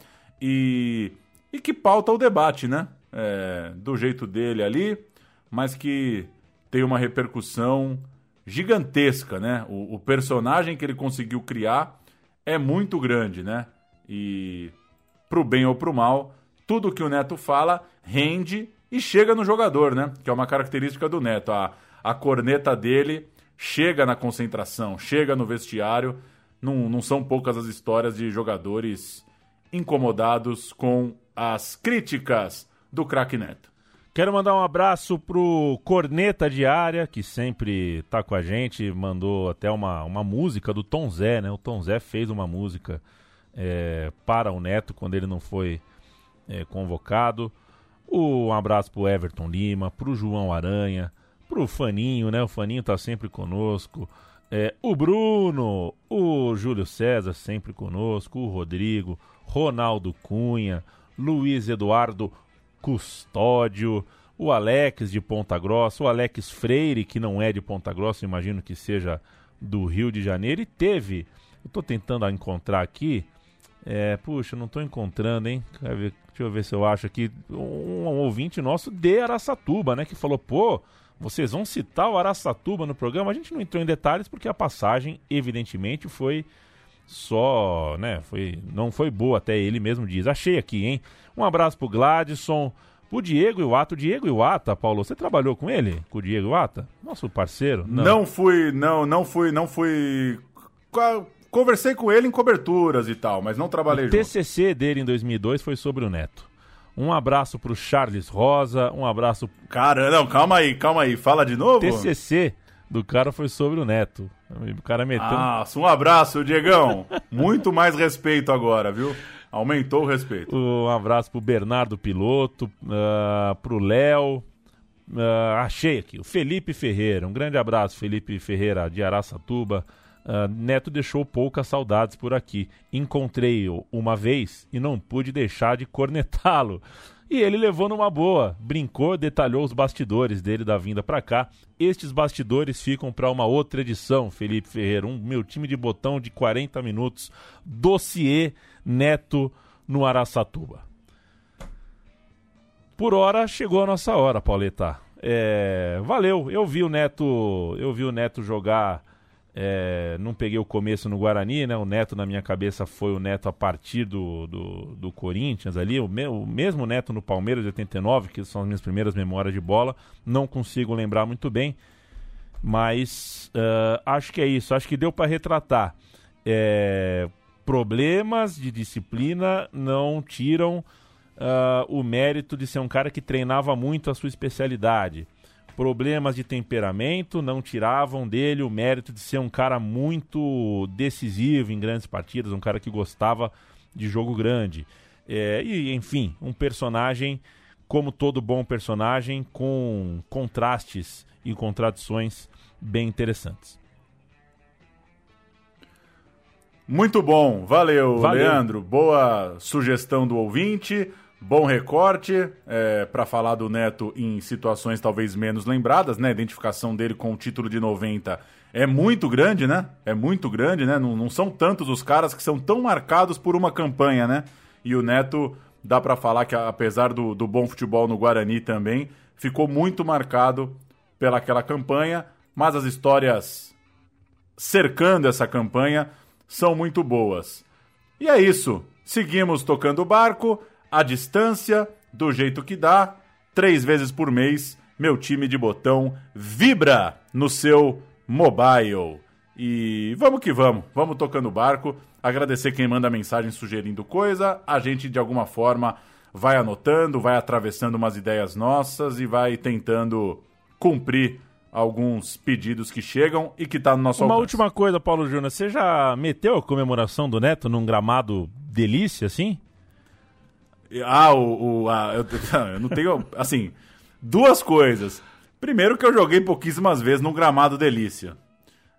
E, e que pauta o debate, né? É, do jeito dele ali, mas que tem uma repercussão gigantesca, né? O, o, personagem que ele conseguiu criar é muito grande, né? E pro bem ou pro mal, tudo que o Neto fala rende e chega no jogador, né? Que é uma característica do Neto. A, a corneta dele chega na concentração, chega no vestiário. Não, não são poucas as histórias de jogadores incomodados com as críticas do craque Neto. Quero mandar um abraço pro Corneta Diária, que sempre tá com a gente, mandou até uma, uma música do Tom Zé, né? O Tom Zé fez uma música é, para o Neto quando ele não foi é, convocado. Um abraço pro Everton Lima, pro João Aranha, pro Faninho, né? O Faninho tá sempre conosco. É, o Bruno, o Júlio César sempre conosco, o Rodrigo, Ronaldo Cunha, Luiz Eduardo Custódio, o Alex de Ponta Grossa, o Alex Freire, que não é de Ponta Grossa, imagino que seja do Rio de Janeiro, e teve, eu tô tentando encontrar aqui, é, puxa, não tô encontrando, hein? Deixa eu ver se eu acho aqui, um, um ouvinte nosso de Araçatuba, né, que falou, pô, vocês vão citar o Araçatuba no programa? A gente não entrou em detalhes porque a passagem, evidentemente, foi só, né, foi, não foi boa, até ele mesmo diz. Achei aqui, hein? Um abraço pro Gladson, pro Diego Iwata. O Diego Iwata, Paulo, você trabalhou com ele? Com o Diego Iwata? Nosso parceiro? Não, não fui, não, não fui, não fui... Conversei com ele em coberturas e tal, mas não trabalhei o junto. O TCC dele em 2002 foi sobre o Neto. Um abraço pro Charles Rosa, um abraço. Cara, não, calma aí, calma aí, fala de novo. TCC do cara foi sobre o Neto. O cara meteu. Ah, um abraço, Diegão. Muito mais respeito agora, viu? Aumentou o respeito. Um abraço pro Bernardo Piloto, uh, pro Léo. Uh, achei aqui, o Felipe Ferreira. Um grande abraço, Felipe Ferreira de Araçatuba. Uh, Neto deixou poucas saudades por aqui. Encontrei-o uma vez e não pude deixar de cornetá-lo. E ele levou numa boa, brincou, detalhou os bastidores dele da vinda para cá. Estes bastidores ficam para uma outra edição, Felipe Ferreira. Um meu time de botão de 40 minutos. Dossiê Neto no Araçatuba. Por hora chegou a nossa hora, Pauleta. É, valeu. Eu vi o Neto, eu vi o Neto jogar é, não peguei o começo no Guarani, né? O Neto na minha cabeça foi o Neto a partir do, do, do Corinthians ali, o, me, o, mesmo Neto no Palmeiras de 89, que são as minhas primeiras memórias de bola. Não consigo lembrar muito bem, mas uh, acho que é isso. Acho que deu para retratar. É, problemas de disciplina não tiram uh, o mérito de ser um cara que treinava muito a sua especialidade problemas de temperamento não tiravam dele o mérito de ser um cara muito decisivo em grandes partidas, um cara que gostava de jogo grande. É, e, enfim, um personagem, como todo bom personagem, com contrastes e contradições bem interessantes. Muito bom, valeu, Valeu. Leandro. Boa sugestão do ouvinte, bom recorte para falar do Neto em situações talvez menos lembradas, né? A identificação dele com o título de 90 é muito grande, né? É muito grande, né? Não, não são tantos os caras que são tão marcados por uma campanha, né? E o Neto, dá para falar que apesar do, do bom futebol no Guarani também, ficou muito marcado pelaquela campanha, mas as histórias cercando essa campanha são muito boas. E é isso. Seguimos tocando o barco, à distância, do jeito que dá, três vezes por mês. Meu time de botão vibra no seu mobile. E vamos que vamos, vamos tocando o barco. Agradecer quem manda mensagem sugerindo coisa. A gente, de alguma forma, vai anotando, vai atravessando umas ideias nossas e vai tentando cumprir alguns pedidos que chegam e que tá no nosso Uma alcance. última coisa, Paulo Júnior. Você já meteu a comemoração do Neto num gramado delícia, assim? Ah, o. o a- eu, eu não tenho. Assim, duas coisas. Primeiro, que eu joguei pouquíssimas vezes num gramado delícia.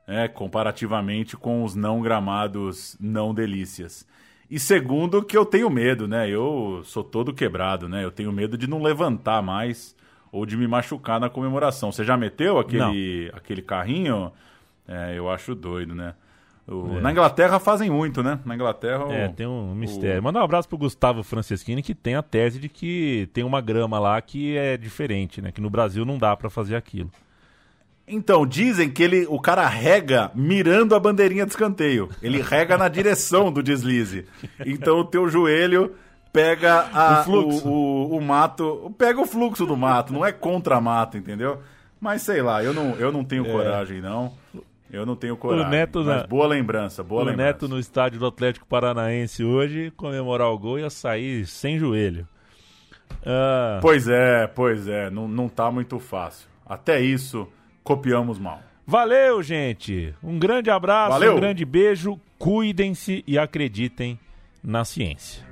É, comparativamente com os não gramados não delícias. E segundo, que eu tenho medo, né? Eu sou todo quebrado, né? Eu tenho medo de não levantar mais ou de me machucar na comemoração. Você já meteu aquele, aquele carrinho? É, eu acho doido, né? O- É. Na Inglaterra fazem muito, né? Na Inglaterra. o- É, tem um mistério. o- Manda um abraço pro Gustavo Franceschini, que tem a tese de que tem uma grama lá que é diferente, né? Que no Brasil não dá pra fazer aquilo. Então, dizem que ele, o cara rega mirando a bandeirinha de escanteio. Ele rega na direção do deslize. Então o teu joelho pega a- O fluxo. O, o mato. Pega o fluxo do mato, não é contra mato, entendeu? Mas sei lá, eu não, eu não tenho É. coragem, não. Eu não tenho coragem. O Neto mas na- boa lembrança, boa o lembrança. Neto no estádio do Atlético Paranaense hoje, comemorar o gol, ia sair sem joelho. Ah, Pois é, pois é, não, não tá muito fácil. Até isso, copiamos mal. Valeu, gente! Um grande abraço, Valeu. um grande beijo, cuidem-se e acreditem na ciência.